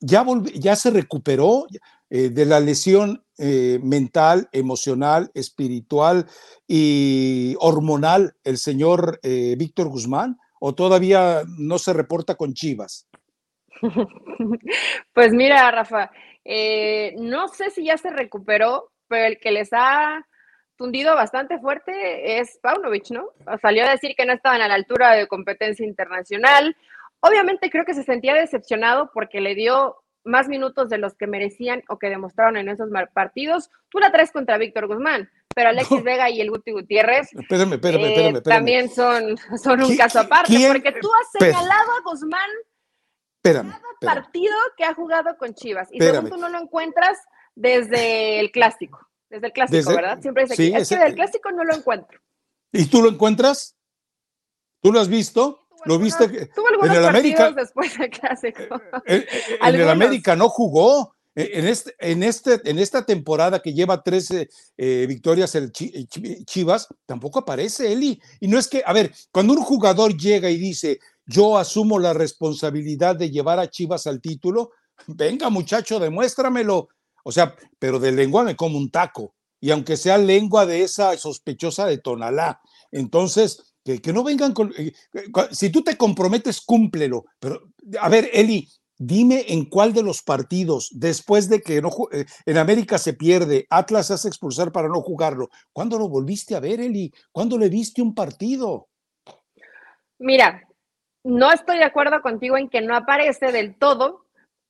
¿ya, se recuperó eh, de la lesión mental, emocional, espiritual y hormonal el señor Víctor Guzmán? ¿O todavía no se reporta con Chivas? *laughs* Pues mira, Rafa, eh, no sé si ya se recuperó, pero el que les ha tundido bastante fuerte es Paunovic, ¿no? Salió a decir que no estaban a la altura de competencia internacional. Obviamente creo que se sentía decepcionado porque le dio más minutos de los que merecían o que demostraron en esos partidos. Tú la traes contra Víctor Guzmán, pero Alexis no. Vega y el Guti Gutiérrez espérame, espérame, espérame, espérame. también son, son un caso aparte, porque tú has señalado a Guzmán espérame, cada espérame. partido que ha jugado con Chivas. Y Espérame. según tú no lo encuentras desde el clásico. Desde el clásico, Desde- ¿verdad? Siempre dice sí, que es que del clásico no lo encuentro. ¿Y tú lo encuentras? ¿Tú lo has visto? ¿Lo viste? Tuvo algunos en el América- después del clásico. En, en el. América no jugó. En, este, en, este, en esta temporada que lleva 13 eh, victorias el Chi- eh, Chi- Chivas, tampoco aparece Eli. Y no es que, a ver, cuando un jugador llega y dice, yo asumo la responsabilidad de llevar a Chivas al título, *laughs* venga muchacho, demuéstramelo. O sea, pero de lengua me como un taco. Y aunque sea lengua de esa sospechosa de Tonalá. Entonces, que, no vengan con... eh, si tú te comprometes, cúmplelo. Pero, a ver, Eli, dime en cuál de los partidos, después de que no, eh, en América se pierde, Atlas se hace expulsar para no jugarlo, ¿cuándo lo volviste a ver, Eli? ¿Cuándo le viste un partido? Mira, no estoy de acuerdo contigo en que no aparece del todo,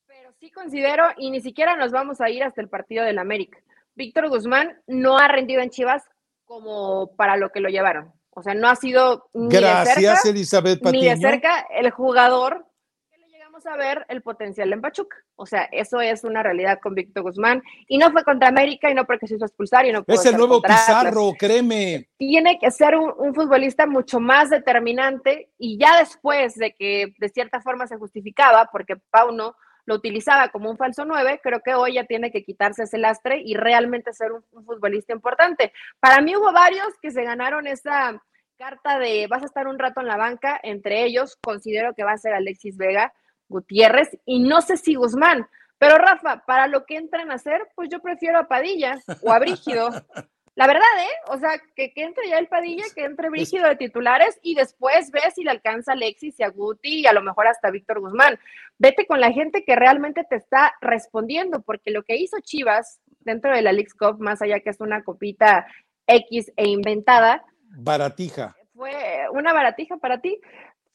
pero sí considero, y ni siquiera nos vamos a ir hasta el partido del América. Víctor Guzmán no ha rendido en Chivas como para lo que lo llevaron. O sea, no ha sido ni de Gracias, cerca, Elizabeth ni de cerca el jugador que le llegamos a ver el potencial en Pachuca. O sea, eso es una realidad con Víctor Guzmán. Y no fue contra América y no porque se hizo expulsar y no Es el nuevo contra Pizarro, créeme. tiene que ser un, un futbolista mucho más determinante y ya después de que de cierta forma se justificaba, porque Pauno lo utilizaba como un falso 9, creo que hoy ya tiene que quitarse ese lastre y realmente ser un, futbolista importante. Para mí hubo varios que se ganaron esa carta de vas a estar un rato en la banca, entre ellos considero que va a ser Alexis Vega, Gutiérrez y no sé si Guzmán. Pero Rafa, para lo que entran a hacer, pues yo prefiero a Padilla o a Brígido. *laughs* La verdad, ¿eh? O sea, que, entre ya el Padilla, que entre Brígido de titulares y después ve si le alcanza Alexis y a Guti y a lo mejor hasta Víctor Guzmán. Vete con la gente que realmente te está respondiendo, porque lo que hizo Chivas dentro de la League Cup, más allá que es una copita X e inventada. Baratija. Fue una baratija para ti.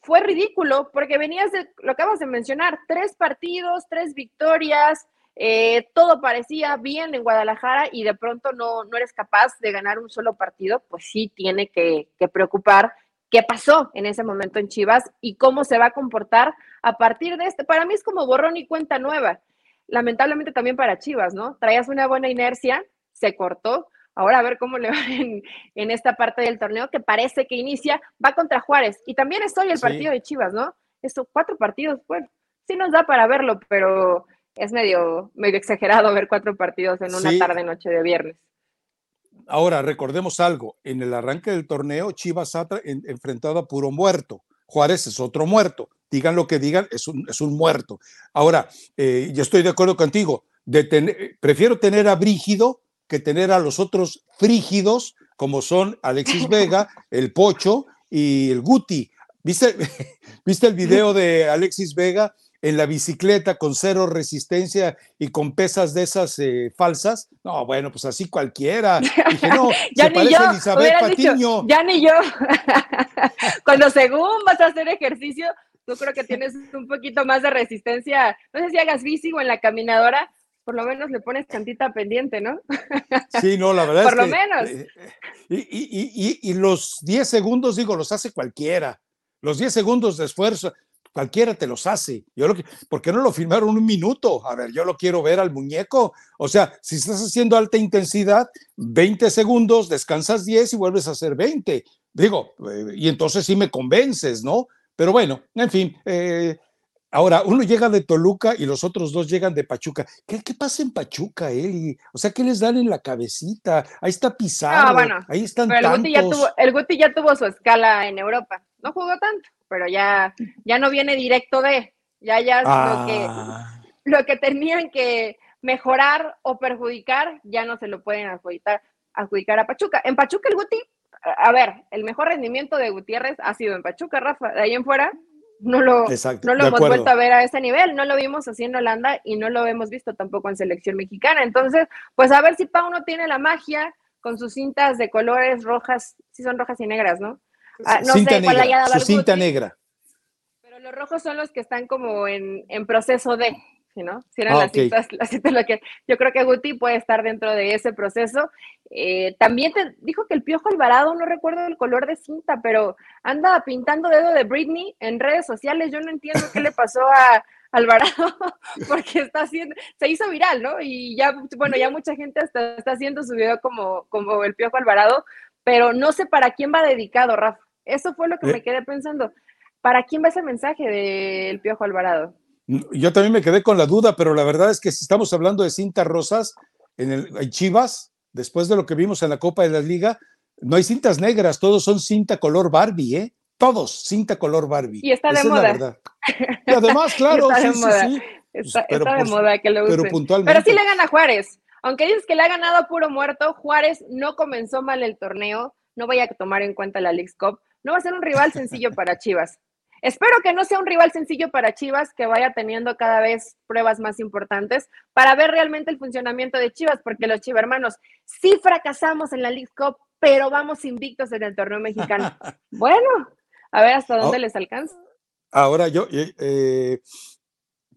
Fue ridículo porque venías de, lo acabas de mencionar, tres partidos, tres victorias, eh, todo parecía bien en Guadalajara y de pronto no, no eres capaz de ganar un solo partido, pues sí tiene que, preocupar qué pasó en ese momento en Chivas y cómo se va a comportar a partir de este. Para mí es como borrón y cuenta nueva. Lamentablemente también para Chivas, ¿no? Traías una buena inercia, se cortó. Ahora a ver cómo le *laughs* va en, en esta parte del torneo que parece que inicia, va contra Juárez. Y también estoy el partido de Chivas, ¿no? Estos cuatro partidos, bueno, sí nos da para verlo, pero es medio, medio exagerado ver cuatro partidos en una tarde noche de viernes. Ahora, recordemos algo, en el arranque del torneo, Chivas ha enfrentado a puro muerto. Juárez es otro muerto. Digan lo que digan, es un, es un muerto. Ahora, eh, yo estoy de acuerdo contigo. prefiero tener a Brígido que tener a los otros frígidos, como son Alexis *laughs* Vega, el Pocho y el Guti. ¿Viste, *laughs* ¿Viste el video de Alexis Vega en la bicicleta con cero resistencia y con pesas de esas eh, falsas. No, bueno, pues así cualquiera. *laughs* Dije, no, ya se ni yo, Elizabeth Patiño. ya ni yo. Cuando según vas a hacer ejercicio, tú creo que tienes un poquito más de resistencia. No sé si hagas bici o en la caminadora, por lo menos le pones cantita pendiente, ¿no? *laughs* Sí, no, la verdad por es lo menos. Eh, y, y, y, y, los 10 segundos, digo, los hace cualquiera. Los 10 segundos de esfuerzo, Cualquiera te los hace. Yo lo que, ¿Por qué no lo filmaron un minuto? A ver, yo lo quiero ver al muñeco. O sea, si estás haciendo alta intensidad, 20 segundos, descansas 10 y vuelves a hacer 20. Digo, eh, y entonces sí me convences, ¿no? Pero bueno, en fin. Eh, ahora, uno llega de Toluca y los otros dos llegan de Pachuca. ¿Qué, qué pasa en Pachuca, Eli? O sea, ¿qué les dan en la cabecita? Ahí está Pizarro, bueno, ahí están el Guti, ya tuvo, el Guti ya tuvo su escala en Europa. No jugó tanto pero ya, ya no viene directo de, ya ya lo, que, ah. lo que tenían que mejorar o perjudicar, ya no se lo pueden adjudicar, adjudicar a Pachuca. En Pachuca el Guti, a ver, el mejor rendimiento de Gutiérrez ha sido en Pachuca, Rafa, de ahí en fuera no lo, no lo hemos vuelto a ver a ese nivel, no lo vimos así en Holanda y no lo hemos visto tampoco en selección mexicana. Entonces, pues a ver si Pauno tiene la magia con sus cintas de colores rojas, si son rojas y negras, ¿no? Ah, no cinta sé negra, cuál haya dado su cinta negra. Pero los rojos son los que están como en, en proceso de, ¿no? Si eran ah, las, cintas, *laughs* las cintas, lo que yo creo que Guti puede estar dentro de ese proceso. Eh, también te dijo que el Piojo Alvarado, no recuerdo el color de cinta, pero anda pintando dedo de Britney en redes sociales. Yo no entiendo qué le *laughs* pasó a Alvarado, *laughs* porque está haciendo, se hizo viral, ¿no? Y ya, bueno, ya mucha gente está, está haciendo su video como, como el Piojo Alvarado, pero no sé para quién va dedicado, Rafa. Eso fue lo que me eh. quedé pensando. ¿Para quién va ese mensaje del Piojo Alvarado? Yo también me quedé con la duda, pero la verdad es que si estamos hablando de cintas rosas en, el, Chivas, después de lo que vimos en la Copa de la Liga, no hay cintas negras, todos son cinta color Barbie, ¿eh? Todos cinta color Barbie. Y está de moda. y además, *laughs* claro, sí, sí, sí, Está, pues, de moda que lo usen. Pero, puntualmente. pero sí le gana Juárez. Aunque dices que le ha ganado puro muerto, Juárez no comenzó mal el torneo. No vaya a tomar en cuenta la League Cup no va a ser un rival sencillo para Chivas. Espero que no sea un rival sencillo para Chivas, que vaya teniendo cada vez pruebas más importantes para ver realmente el funcionamiento de Chivas, porque los chivermanos sí fracasamos en la League Cup, pero vamos invictos en el torneo mexicano. *laughs* bueno, a ver hasta dónde les alcanza. Ahora yo, eh, eh,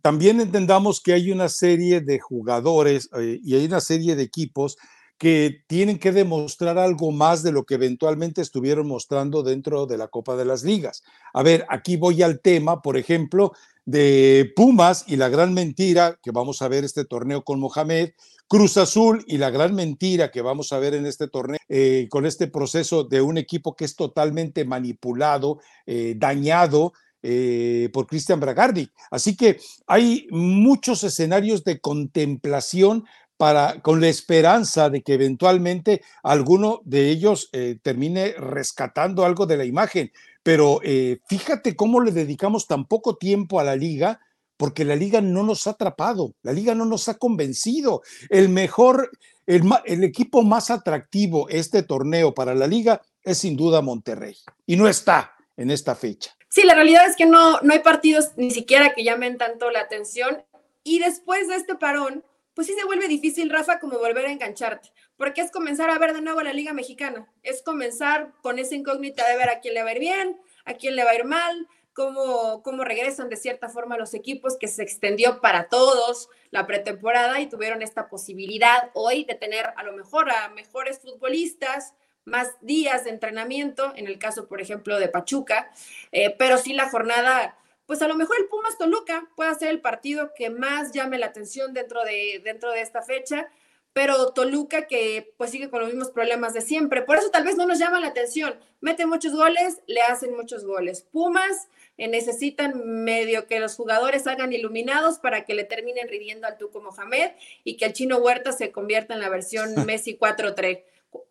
también entendamos que hay una serie de jugadores eh, y hay una serie de equipos que tienen que demostrar algo más de lo que eventualmente estuvieron mostrando dentro de la Copa de las Ligas. A ver, aquí voy al tema, por ejemplo, de Pumas y la gran mentira que vamos a ver este torneo con Mohamed, Cruz Azul y la gran mentira que vamos a ver en este torneo eh, con este proceso de un equipo que es totalmente manipulado, eh, dañado, eh, por Christian Bragardi. Así que hay muchos escenarios de contemplación para, con la esperanza de que eventualmente alguno de ellos eh, termine rescatando algo de la imagen. Pero eh, fíjate cómo le dedicamos tan poco tiempo a la liga, porque la liga no nos ha atrapado, la liga no nos ha convencido. El mejor, el, el equipo más atractivo este torneo para la liga es sin duda Monterrey y no está en esta fecha. Sí, la realidad es que no, no hay partidos ni siquiera que llamen tanto la atención y después de este parón, pues sí se vuelve difícil, Rafa, como volver a engancharte, porque es comenzar a ver de nuevo la Liga Mexicana, es comenzar con esa incógnita de ver a quién le va a ir bien, a quién le va a ir mal, cómo, cómo regresan de cierta forma los equipos, que se extendió para todos la pretemporada y tuvieron esta posibilidad hoy de tener a lo mejor a mejores futbolistas, más días de entrenamiento, en el caso, por ejemplo, de Pachuca, eh, pero sí la jornada pues a lo mejor el Pumas Toluca puede ser el partido que más llame la atención dentro de, dentro de esta fecha, pero Toluca que pues sigue con los mismos problemas de siempre, por eso tal vez no nos llama la atención, mete muchos goles, le hacen muchos goles. Pumas eh, necesitan medio que los jugadores hagan iluminados para que le terminen ridiendo al Tuco Mohamed y que el chino Huerta se convierta en la versión *laughs* Messi 4-3.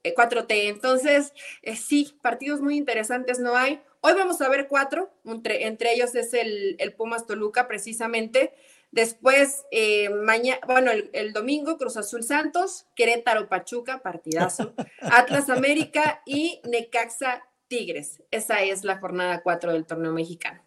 4T. Eh, Entonces, eh, sí, partidos muy interesantes no hay. Hoy vamos a ver cuatro, entre, entre ellos es el, el, Pumas Toluca precisamente. Después, eh, mañana, bueno, el, domingo, Cruz Azul Santos, Querétaro Pachuca, partidazo, *laughs* Atlas América y Necaxa Tigres. Esa es la jornada cuatro del torneo mexicano.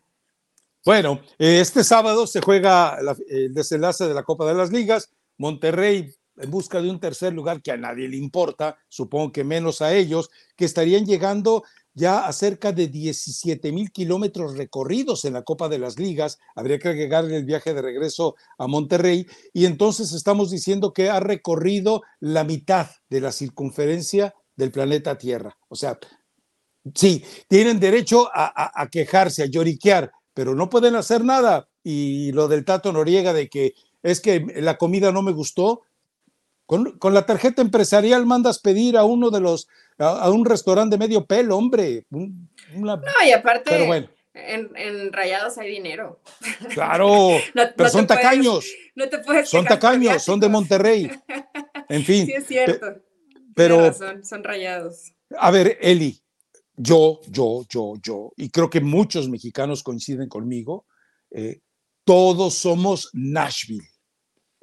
Bueno, eh, este sábado se juega el desenlace de la Copa de las Ligas. Monterrey en busca de un tercer lugar que a nadie le importa, supongo que menos a ellos, que estarían llegando ya a cerca de 17 mil kilómetros recorridos en la Copa de las Ligas. Habría que agregar el viaje de regreso a Monterrey. Y entonces estamos diciendo que ha recorrido la mitad de la circunferencia del planeta Tierra. O sea, sí, tienen derecho a, a quejarse, a lloriquear, pero no pueden hacer nada. Y lo del Tato Noriega de que es que la comida no me gustó, con, con, la tarjeta empresarial mandas pedir a uno de los a, un restaurante de medio pelo, hombre. no, y aparte, pero bueno. en, Rayados hay dinero. Claro, *laughs* pero son tacaños. no te puedes Son tacaños, son de Monterrey. En fin. *laughs* Sí, es cierto. Pero. son rayados. A ver, Eli, yo, yo, yo, yo, y creo que muchos mexicanos coinciden conmigo, eh, todos somos Nashville.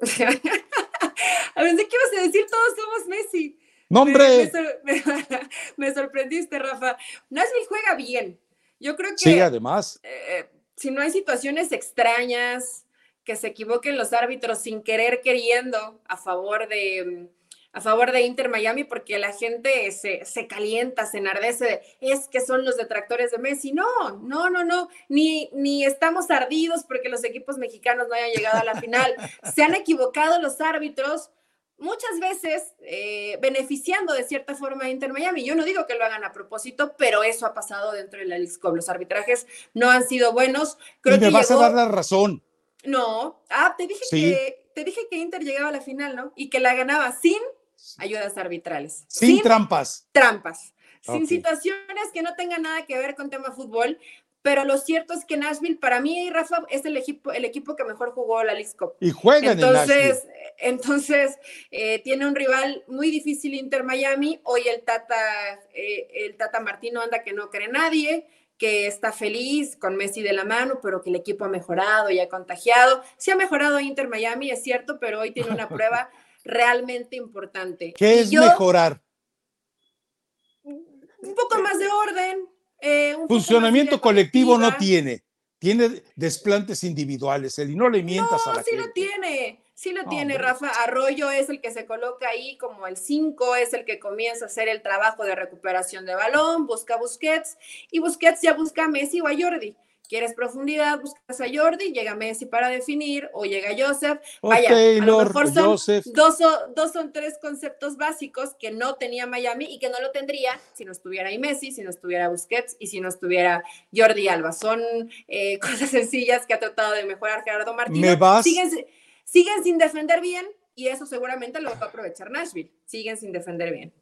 *laughs* a ver, ¿de qué vas a decir? Todos somos Messi. ¡Nombre! *laughs* Me, sorprendiste, Rafa. Nashville juega bien. Yo creo que. Sí, además. Eh, si no hay situaciones extrañas, que se equivoquen los árbitros sin querer queriendo a favor de a favor de Inter Miami porque la gente se, se, calienta, se enardece, es que son los detractores de Messi. No, no, no, no, ni, ni estamos ardidos porque los equipos mexicanos no hayan llegado a la final. Se han equivocado los árbitros, muchas veces eh, beneficiando de cierta forma a Inter Miami. Yo no digo que lo hagan a propósito, pero eso ha pasado dentro de la Cup. Los arbitrajes no han sido buenos. Creo y me vas a dar la razón. No, ah, te dije que te dije que Inter llegaba a la final, ¿no? Y que la ganaba sin ayudas arbitrales. Sin, trampas. Trampas. Sin situaciones que no tengan nada que ver con tema fútbol, pero lo cierto es que Nashville, para mí, Rafa, es el equipo, el equipo que mejor jugó la League Cup. Y juega entonces, Entonces, eh, tiene un rival muy difícil Inter Miami. Hoy el Tata, eh, el Tata Martino anda que no cree nadie, que está feliz con Messi de la mano, pero que el equipo ha mejorado y ha contagiado. Sí ha mejorado Inter Miami, es cierto, pero hoy tiene una *laughs* prueba realmente importante. ¿Qué es mejorar? Un poco más de orden, eh, Funcionamiento colectivo no tiene. Tiene desplantes individuales, y no le mientas a la sí lo tiene, sí lo tiene, Rafa. Arroyo es el que se coloca ahí como el 5, es el que comienza a hacer el trabajo de recuperación de balón, busca Busquets, y Busquets ya busca a Messi o a Jordi. ¿Quieres profundidad? Buscas a Jordi, llega Messi para definir, o llega Joseph. Vaya, a lo mejor son dos, o, dos son tres conceptos básicos que no tenía Miami y que no lo tendría si no estuviera ahí Messi, si no estuviera Busquets y si no estuviera Jordi Alba. Son eh, *laughs* cosas sencillas que ha tratado de mejorar Gerardo Martínez. ¿Me vas? Siguen, siguen sin defender bien y eso seguramente lo va a aprovechar Nashville. Siguen sin defender bien.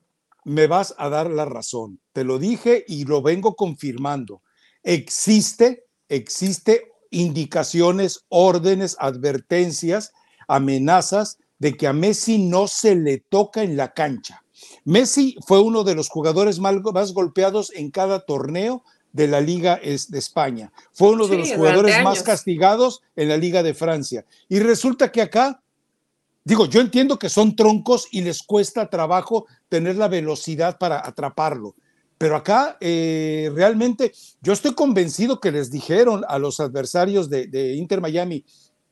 Me vas a dar la razón. Te lo dije y lo vengo confirmando. Existe existe indicaciones, órdenes, advertencias, amenazas de que a Messi no se le toca en la cancha. Messi fue uno de los jugadores más golpeados en cada torneo de la Liga de España. Fue uno de los jugadores más castigados en la Liga de Francia. Y resulta que acá, digo, yo entiendo que son troncos y les cuesta trabajo tener la velocidad para atraparlo. Pero acá eh, realmente yo estoy convencido que les dijeron a los adversarios de, Inter Miami,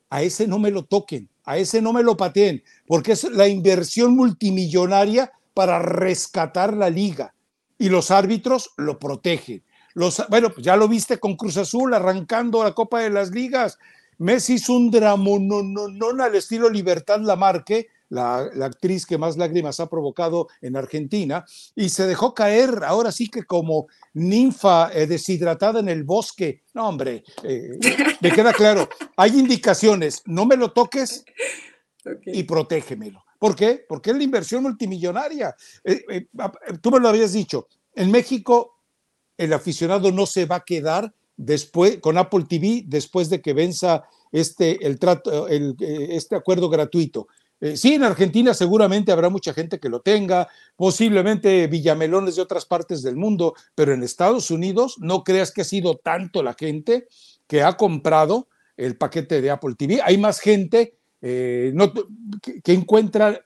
a ese no me lo toquen, a ese no me lo pateen, porque es la inversión multimillonaria para rescatar la liga y los árbitros lo protegen. Bueno, pues ya lo viste con Cruz Azul arrancando la Copa de las Ligas. Messi hizo un drama no, no, no, al estilo Libertad Lamarque, la, la, actriz que más lágrimas ha provocado en Argentina, y se dejó caer ahora sí que como ninfa eh, deshidratada en el bosque. No, hombre, eh, me queda claro. Hay indicaciones, no me lo toques y protégemelo. ¿Por qué? Porque es la inversión multimillonaria. Eh, tú me lo habías dicho. En México, el aficionado no se va a quedar después con Apple TV después de que venza este, el trato, el, este acuerdo gratuito. Eh, sí, en Argentina seguramente habrá mucha gente que lo tenga, posiblemente villamelones de otras partes del mundo, pero en Estados Unidos no creas que ha sido tanto la gente que ha comprado el paquete de Apple TV. Hay más gente eh, que, encuentra...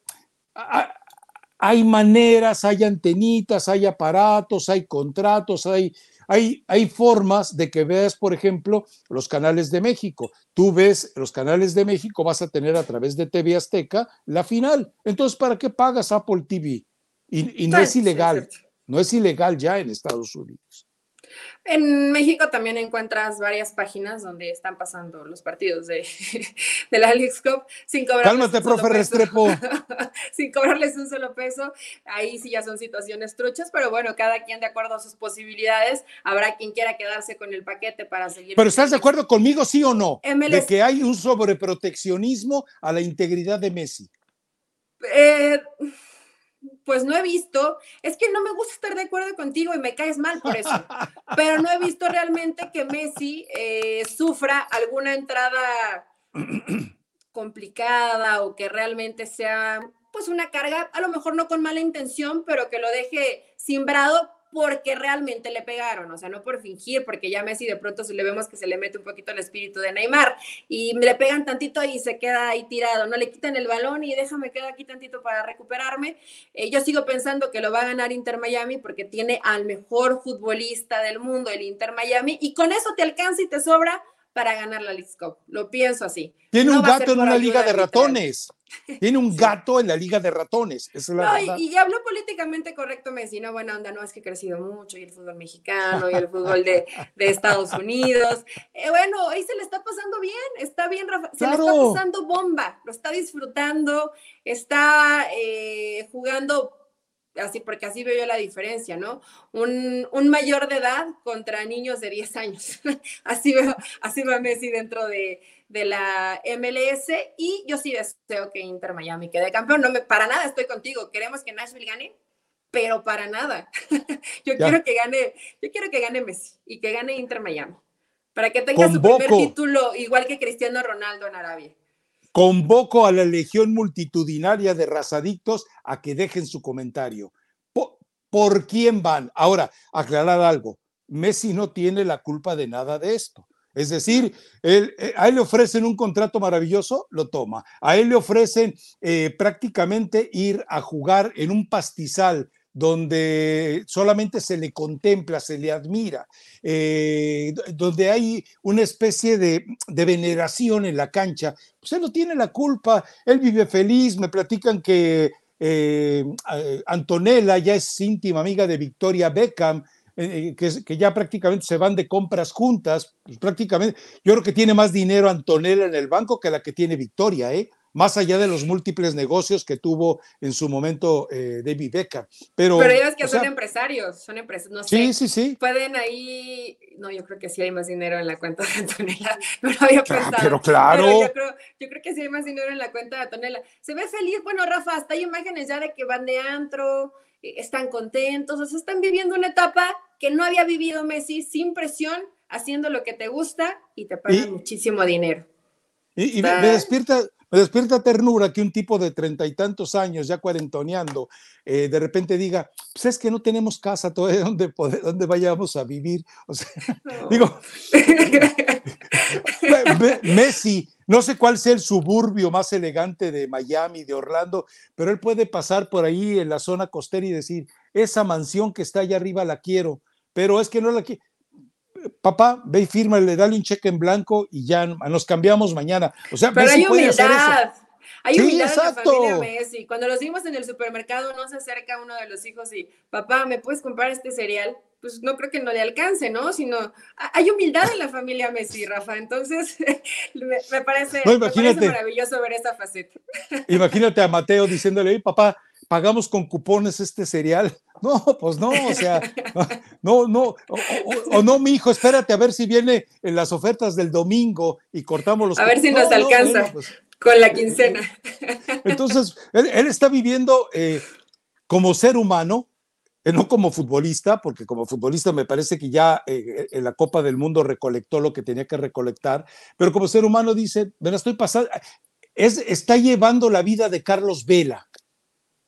hay maneras, hay antenitas, hay aparatos, hay contratos, hay hay, formas de que veas, por ejemplo, los canales de México. Tú ves los canales de México, vas a tener a través de TV Azteca la final. Entonces, ¿para qué pagas Apple TV? Y, no es ilegal, no es ilegal ya en Estados Unidos. En México también encuentras varias páginas donde están pasando los partidos de, *laughs* de la Alex Cup sin cobrarles Cálmate, profe Restrepo. *laughs* sin cobrarles un solo peso. Ahí sí ya son situaciones truchas, pero bueno, cada quien de acuerdo a sus posibilidades. Habrá quien quiera quedarse con el paquete para seguir. Pero ¿estás de acuerdo conmigo, sí o no? De que hay un sobreproteccionismo a la integridad de Messi. Eh pues no he visto, es que no me gusta estar de acuerdo contigo y me caes mal por eso, pero no he visto realmente que Messi eh, sufra alguna entrada complicada o que realmente sea pues una carga, a lo mejor no con mala intención, pero que lo deje simbrado porque realmente le pegaron, o sea, no por fingir, porque ya Messi de pronto se le vemos que se le mete un poquito el espíritu de Neymar y le pegan tantito y se queda ahí tirado, no le quitan el balón y déjame quedar aquí tantito para recuperarme. Eh, yo sigo pensando que lo va a ganar Inter Miami porque tiene al mejor futbolista del mundo, el Inter Miami, y con eso te alcanza y te sobra para ganar la League Cup. Lo pienso así. Tiene un gato en una liga de ratones. *laughs* Tiene un gato en la liga de ratones. y, habló políticamente correcto Messi, no buena onda, no es que ha crecido mucho y el fútbol mexicano y el fútbol de, Estados Unidos. Eh, bueno, ahí se le está pasando bien, está bien, Rafa, se le está pasando bomba, lo está disfrutando, está eh, jugando así, porque así veo yo la diferencia, ¿no? Un, mayor de edad contra niños de 10 años. *laughs* así veo, así veo a Messi dentro de, la MLS y yo sí deseo que Inter Miami quede campeón. No me, para nada estoy contigo. Queremos que Nashville gane, pero para nada. *laughs* yo quiero que gane, yo quiero que gane Messi y que gane Inter Miami. Para que tenga su primer título igual que Cristiano Ronaldo en Arabia. Convoco a la legión multitudinaria de razadictos a que dejen su comentario. ¿Por, quién van? Ahora, aclarar algo. Messi no tiene la culpa de nada de esto. Es decir, eh, a él le ofrecen un contrato maravilloso, lo toma. A él le ofrecen eh, prácticamente ir a jugar en un pastizal donde solamente se le contempla, se le admira, eh, donde hay una especie de, veneración en la cancha, pues él no tiene la culpa, él vive feliz, me platican que eh, Antonella ya es íntima amiga de Victoria Beckham, eh, que, que, ya prácticamente se van de compras juntas, pues prácticamente, yo creo que tiene más dinero Antonella en el banco que la que tiene Victoria, ¿eh? Más allá de los múltiples negocios que tuvo en su momento eh, David Beckham. Pero, Pero ellos que son empresarios, son empresarios, no sé. Sí, sí, sí. Pueden ahí, no, yo creo que sí hay más dinero en la cuenta de Antonella, *laughs* no lo había pensado. Pero claro. yo, creo, yo, creo, que sí hay más dinero en la cuenta de Antonella. Se ve feliz, bueno, Rafa, hasta hay imágenes ya de que van de antro, eh, están contentos, o sea, están viviendo una etapa que no había vivido Messi sin presión, haciendo lo que te gusta y te pagan muchísimo dinero. Y, me, despierta, me despierta ternura que un tipo de treinta y tantos años, ya cuarentoneando, eh, de repente diga, pues es que no tenemos casa todavía donde, donde vayamos a vivir. *laughs* O sea, digo, *laughs* Messi, no sé cuál sea el suburbio más elegante de Miami, de Orlando, pero él puede pasar por ahí en la zona costera y decir, esa mansión que está allá arriba la quiero, pero es que no la quiero papá, ve y firma, le dale un cheque en blanco y ya nos cambiamos mañana. O sea, pero hay humildad. Hay humildad en la familia Messi. Cuando los vimos en el supermercado, no se acerca uno de los hijos y, papá, ¿me puedes comprar este cereal? Pues no creo que no le alcance, ¿no? Sino, hay humildad en la familia Messi, Rafa. Entonces, *laughs* me, parece, me parece maravilloso ver esa faceta. Imagínate a Mateo diciéndole, papá, pagamos con cupones este cereal. *laughs* No, pues no, o sea, *laughs* no, no, o, no, mi hijo, espérate a ver si viene en las ofertas del domingo y cortamos los. A ver si nos alcanza pues con la quincena. Entonces, él, está viviendo eh, como ser humano, eh, no como futbolista, porque como futbolista me parece que ya eh, en la Copa del Mundo recolectó lo que tenía que recolectar, pero como ser humano dice, me la estoy pasando, es, está llevando la vida de Carlos Vela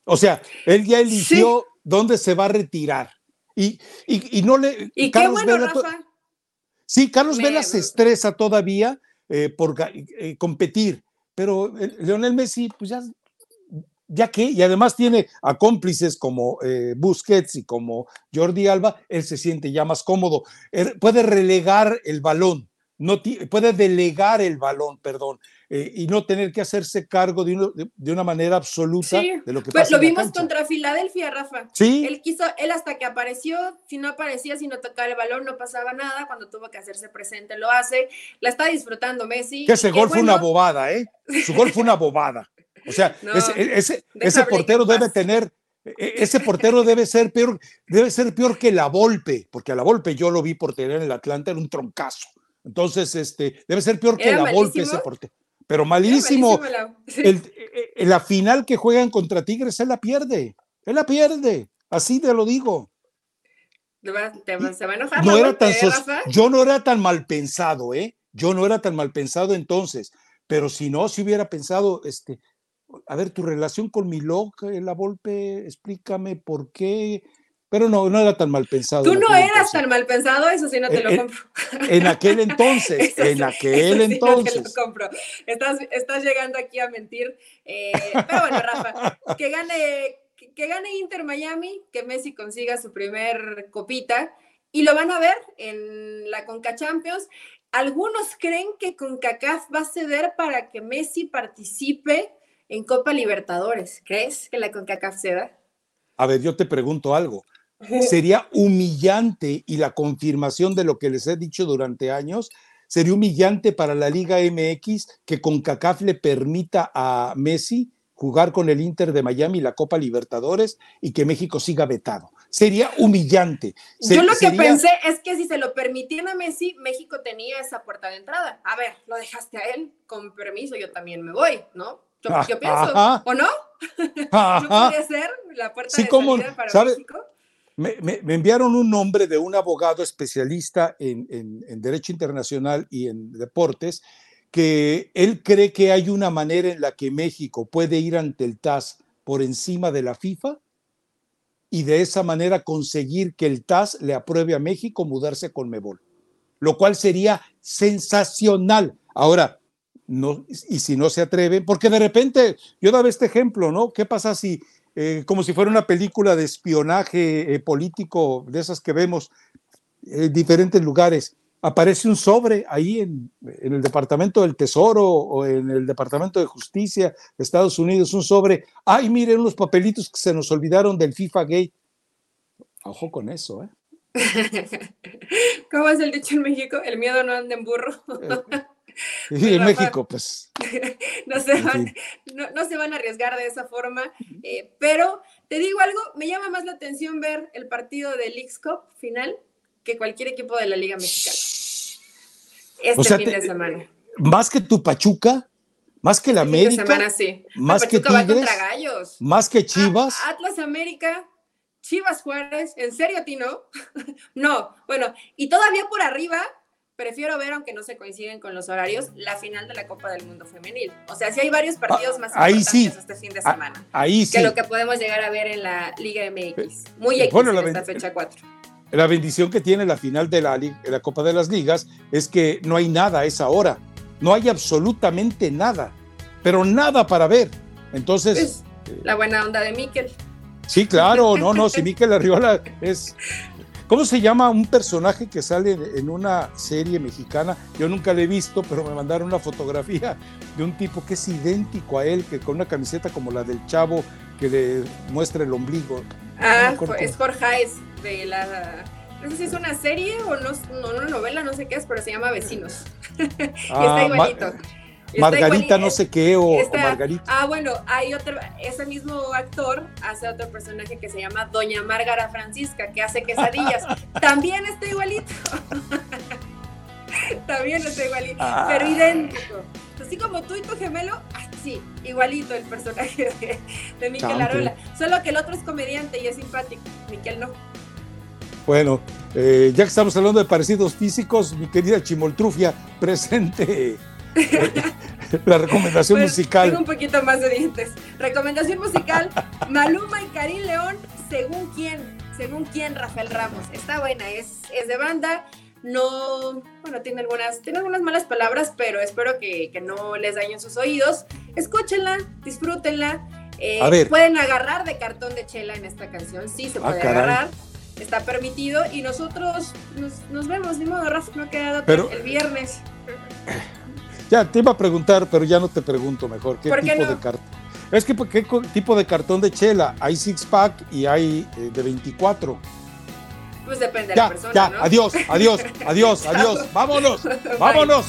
o sea, él ya eligió dónde se va a retirar. Y, y, no le. Y Carlos qué bueno, Vela, Rafa. Sí, Carlos Vela se estresa todavía eh, por eh, competir, pero Leonel Messi, pues ya, ya que, y además tiene a cómplices como eh, Busquets y como Jordi Alba, él se siente ya más cómodo. Er, puede relegar el balón, no puede delegar el balón, perdón. Eh, y no tener que hacerse cargo de, de, una manera absoluta de lo que pues pasa. Lo vimos contra Filadelfia, Rafa. Sí. Él quiso, él hasta que apareció, si no aparecía, si no tocaba el balón, no pasaba nada. Cuando tuvo que hacerse presente, lo hace. La está disfrutando Messi. Que ese gol fue una bobada, ¿eh? Su gol fue una bobada. O sea, *laughs* ese, ese, portero debe tener e, e, ese portero debe ser peor, debe ser peor que la Volpe, porque a la Volpe yo lo vi por tener en el Atlanta, era un troncazo. Entonces, este, debe ser peor que la Volpe ese portero pero malísimo. la... *laughs* Eh, eh, la final que juegan contra Tigres, él la pierde. Él la pierde. Así te lo digo. se va a enojar. No era tan yo no era tan mal pensado, ¿eh? Yo no era tan mal pensado entonces. Pero si no, si hubiera pensado, este, a ver, tu relación con mi loca, la Volpe, explícame por qué pero no, no era tan mal pensado. Tú no eras tan mal pensado, eso sí no te lo en, compro. En aquel entonces, *laughs* en aquel entonces. No te lo compro. Estás, estás llegando aquí a mentir. Eh, pero bueno, Rafa, que gane, que gane Inter Miami, que Messi consiga su primer copita y lo van a ver en la Conca Champions. Algunos creen que CONCACAF va a ceder para que Messi participe en Copa Libertadores. ¿Crees que la CONCACAF ceda? A ver, yo te pregunto algo sería humillante y la confirmación de lo que les he dicho durante años, sería humillante para la Liga MX que con CACAF le permita a Messi jugar con el Inter de Miami la Copa Libertadores y que México siga vetado. Sería humillante. Yo lo que pensé es que si se lo permitían a Messi, México tenía esa puerta de entrada. A ver, lo dejaste a él, con permiso, yo también me voy, ¿no? Yo, pienso, *laughs* ¿o no? *laughs* ¿No puede ser la puerta de entrada para México? Me, enviaron un nombre de un abogado especialista en, Derecho Internacional y en deportes, que él cree que hay una manera en la que México puede ir ante el TAS por encima de la FIFA y de esa manera conseguir que el TAS le apruebe a México mudarse con Mebol, lo cual sería sensacional. Ahora, y si no se atreven, porque de repente, yo daba este ejemplo, ¿no? ¿Qué pasa si eh, como si fuera una película de espionaje eh, político, de esas que vemos en diferentes lugares. Aparece un sobre ahí en, el Departamento del Tesoro o en el Departamento de Justicia de Estados Unidos, un sobre. Ay, miren los papelitos que se nos olvidaron del FIFA Gate. Ojo con eso, ¿eh? *laughs* ¿Cómo es el dicho en México? El miedo no anda en burro. *laughs* Y en México, pues. *laughs* no, se van, no, se van a arriesgar de esa forma, eh, pero te digo algo, me llama más la atención ver el partido del Leagues Cup final que cualquier equipo de la Liga Mexicana. Este fin de semana. Más que tu Pachuca, más que la este América. semana, sí. Más que Tigres, Más que Chivas. Atlas América, Chivas Juárez, ¿en serio, Tino? *laughs* no, bueno, y todavía por arriba prefiero ver, aunque no se coinciden con los horarios, la final de la Copa del Mundo Femenil. O sea, sí hay varios partidos más ahí importantes este fin de semana. ahí sí. Que lo que podemos llegar a ver en la Liga MX. Muy X bueno, en esta fecha 4. La bendición que tiene la final de la, de la Copa de las Ligas es que no hay nada a esa hora. No hay absolutamente nada. Pero nada para ver. Entonces. Pues, la buena onda de Miquel. Sí, claro, no, no, si *laughs* Miquel Arriola es ¿Cómo se llama un personaje que sale en una serie mexicana? Yo nunca le he visto, pero me mandaron una fotografía de un tipo que es idéntico a él, que con una camiseta como la del chavo que le muestra el ombligo. Ah, es Jorge de la no sé si es una serie o no, no, una novela, no sé qué es, pero se llama Vecinos. *laughs* Ah, está igualito. Margarita no sé qué o, Margarita. Ah, bueno, hay otro, ese mismo actor hace otro personaje que se llama Doña Márgara Francisca, que hace quesadillas. *laughs* También está igualito. *laughs* También está igualito, ah. pero idéntico. Así como tú y tu gemelo, sí, igualito el personaje de, de Miquel Arola. Solo que el otro es comediante y es simpático. Miquel no. Bueno, eh, ya que estamos hablando de parecidos físicos, mi querida Chimoltrufia, presente *laughs* la recomendación pues, musical. Tengo un poquito más de dientes. Recomendación musical: Maluma y Karim León, según quién, según quién, Rafael Ramos. Está buena, es, es de banda. No, bueno, tiene algunas, tiene algunas malas palabras, pero espero que, no les dañen sus oídos. Escúchenla, disfrútenla. Eh, pueden agarrar de cartón de chela en esta canción, sí se ah, puede agarrar está permitido y nosotros nos, vemos, ni modo, Rafa, no queda pero, el viernes. Ya, te iba a preguntar, pero ya no te pregunto mejor. ¿Qué, tipo de cartón? Es que, ¿qué tipo de cartón de chela? Hay six pack y hay eh, de 24. Pues depende de la persona. Ya, adiós, adiós, *laughs* adiós, adiós. Vámonos, vámonos.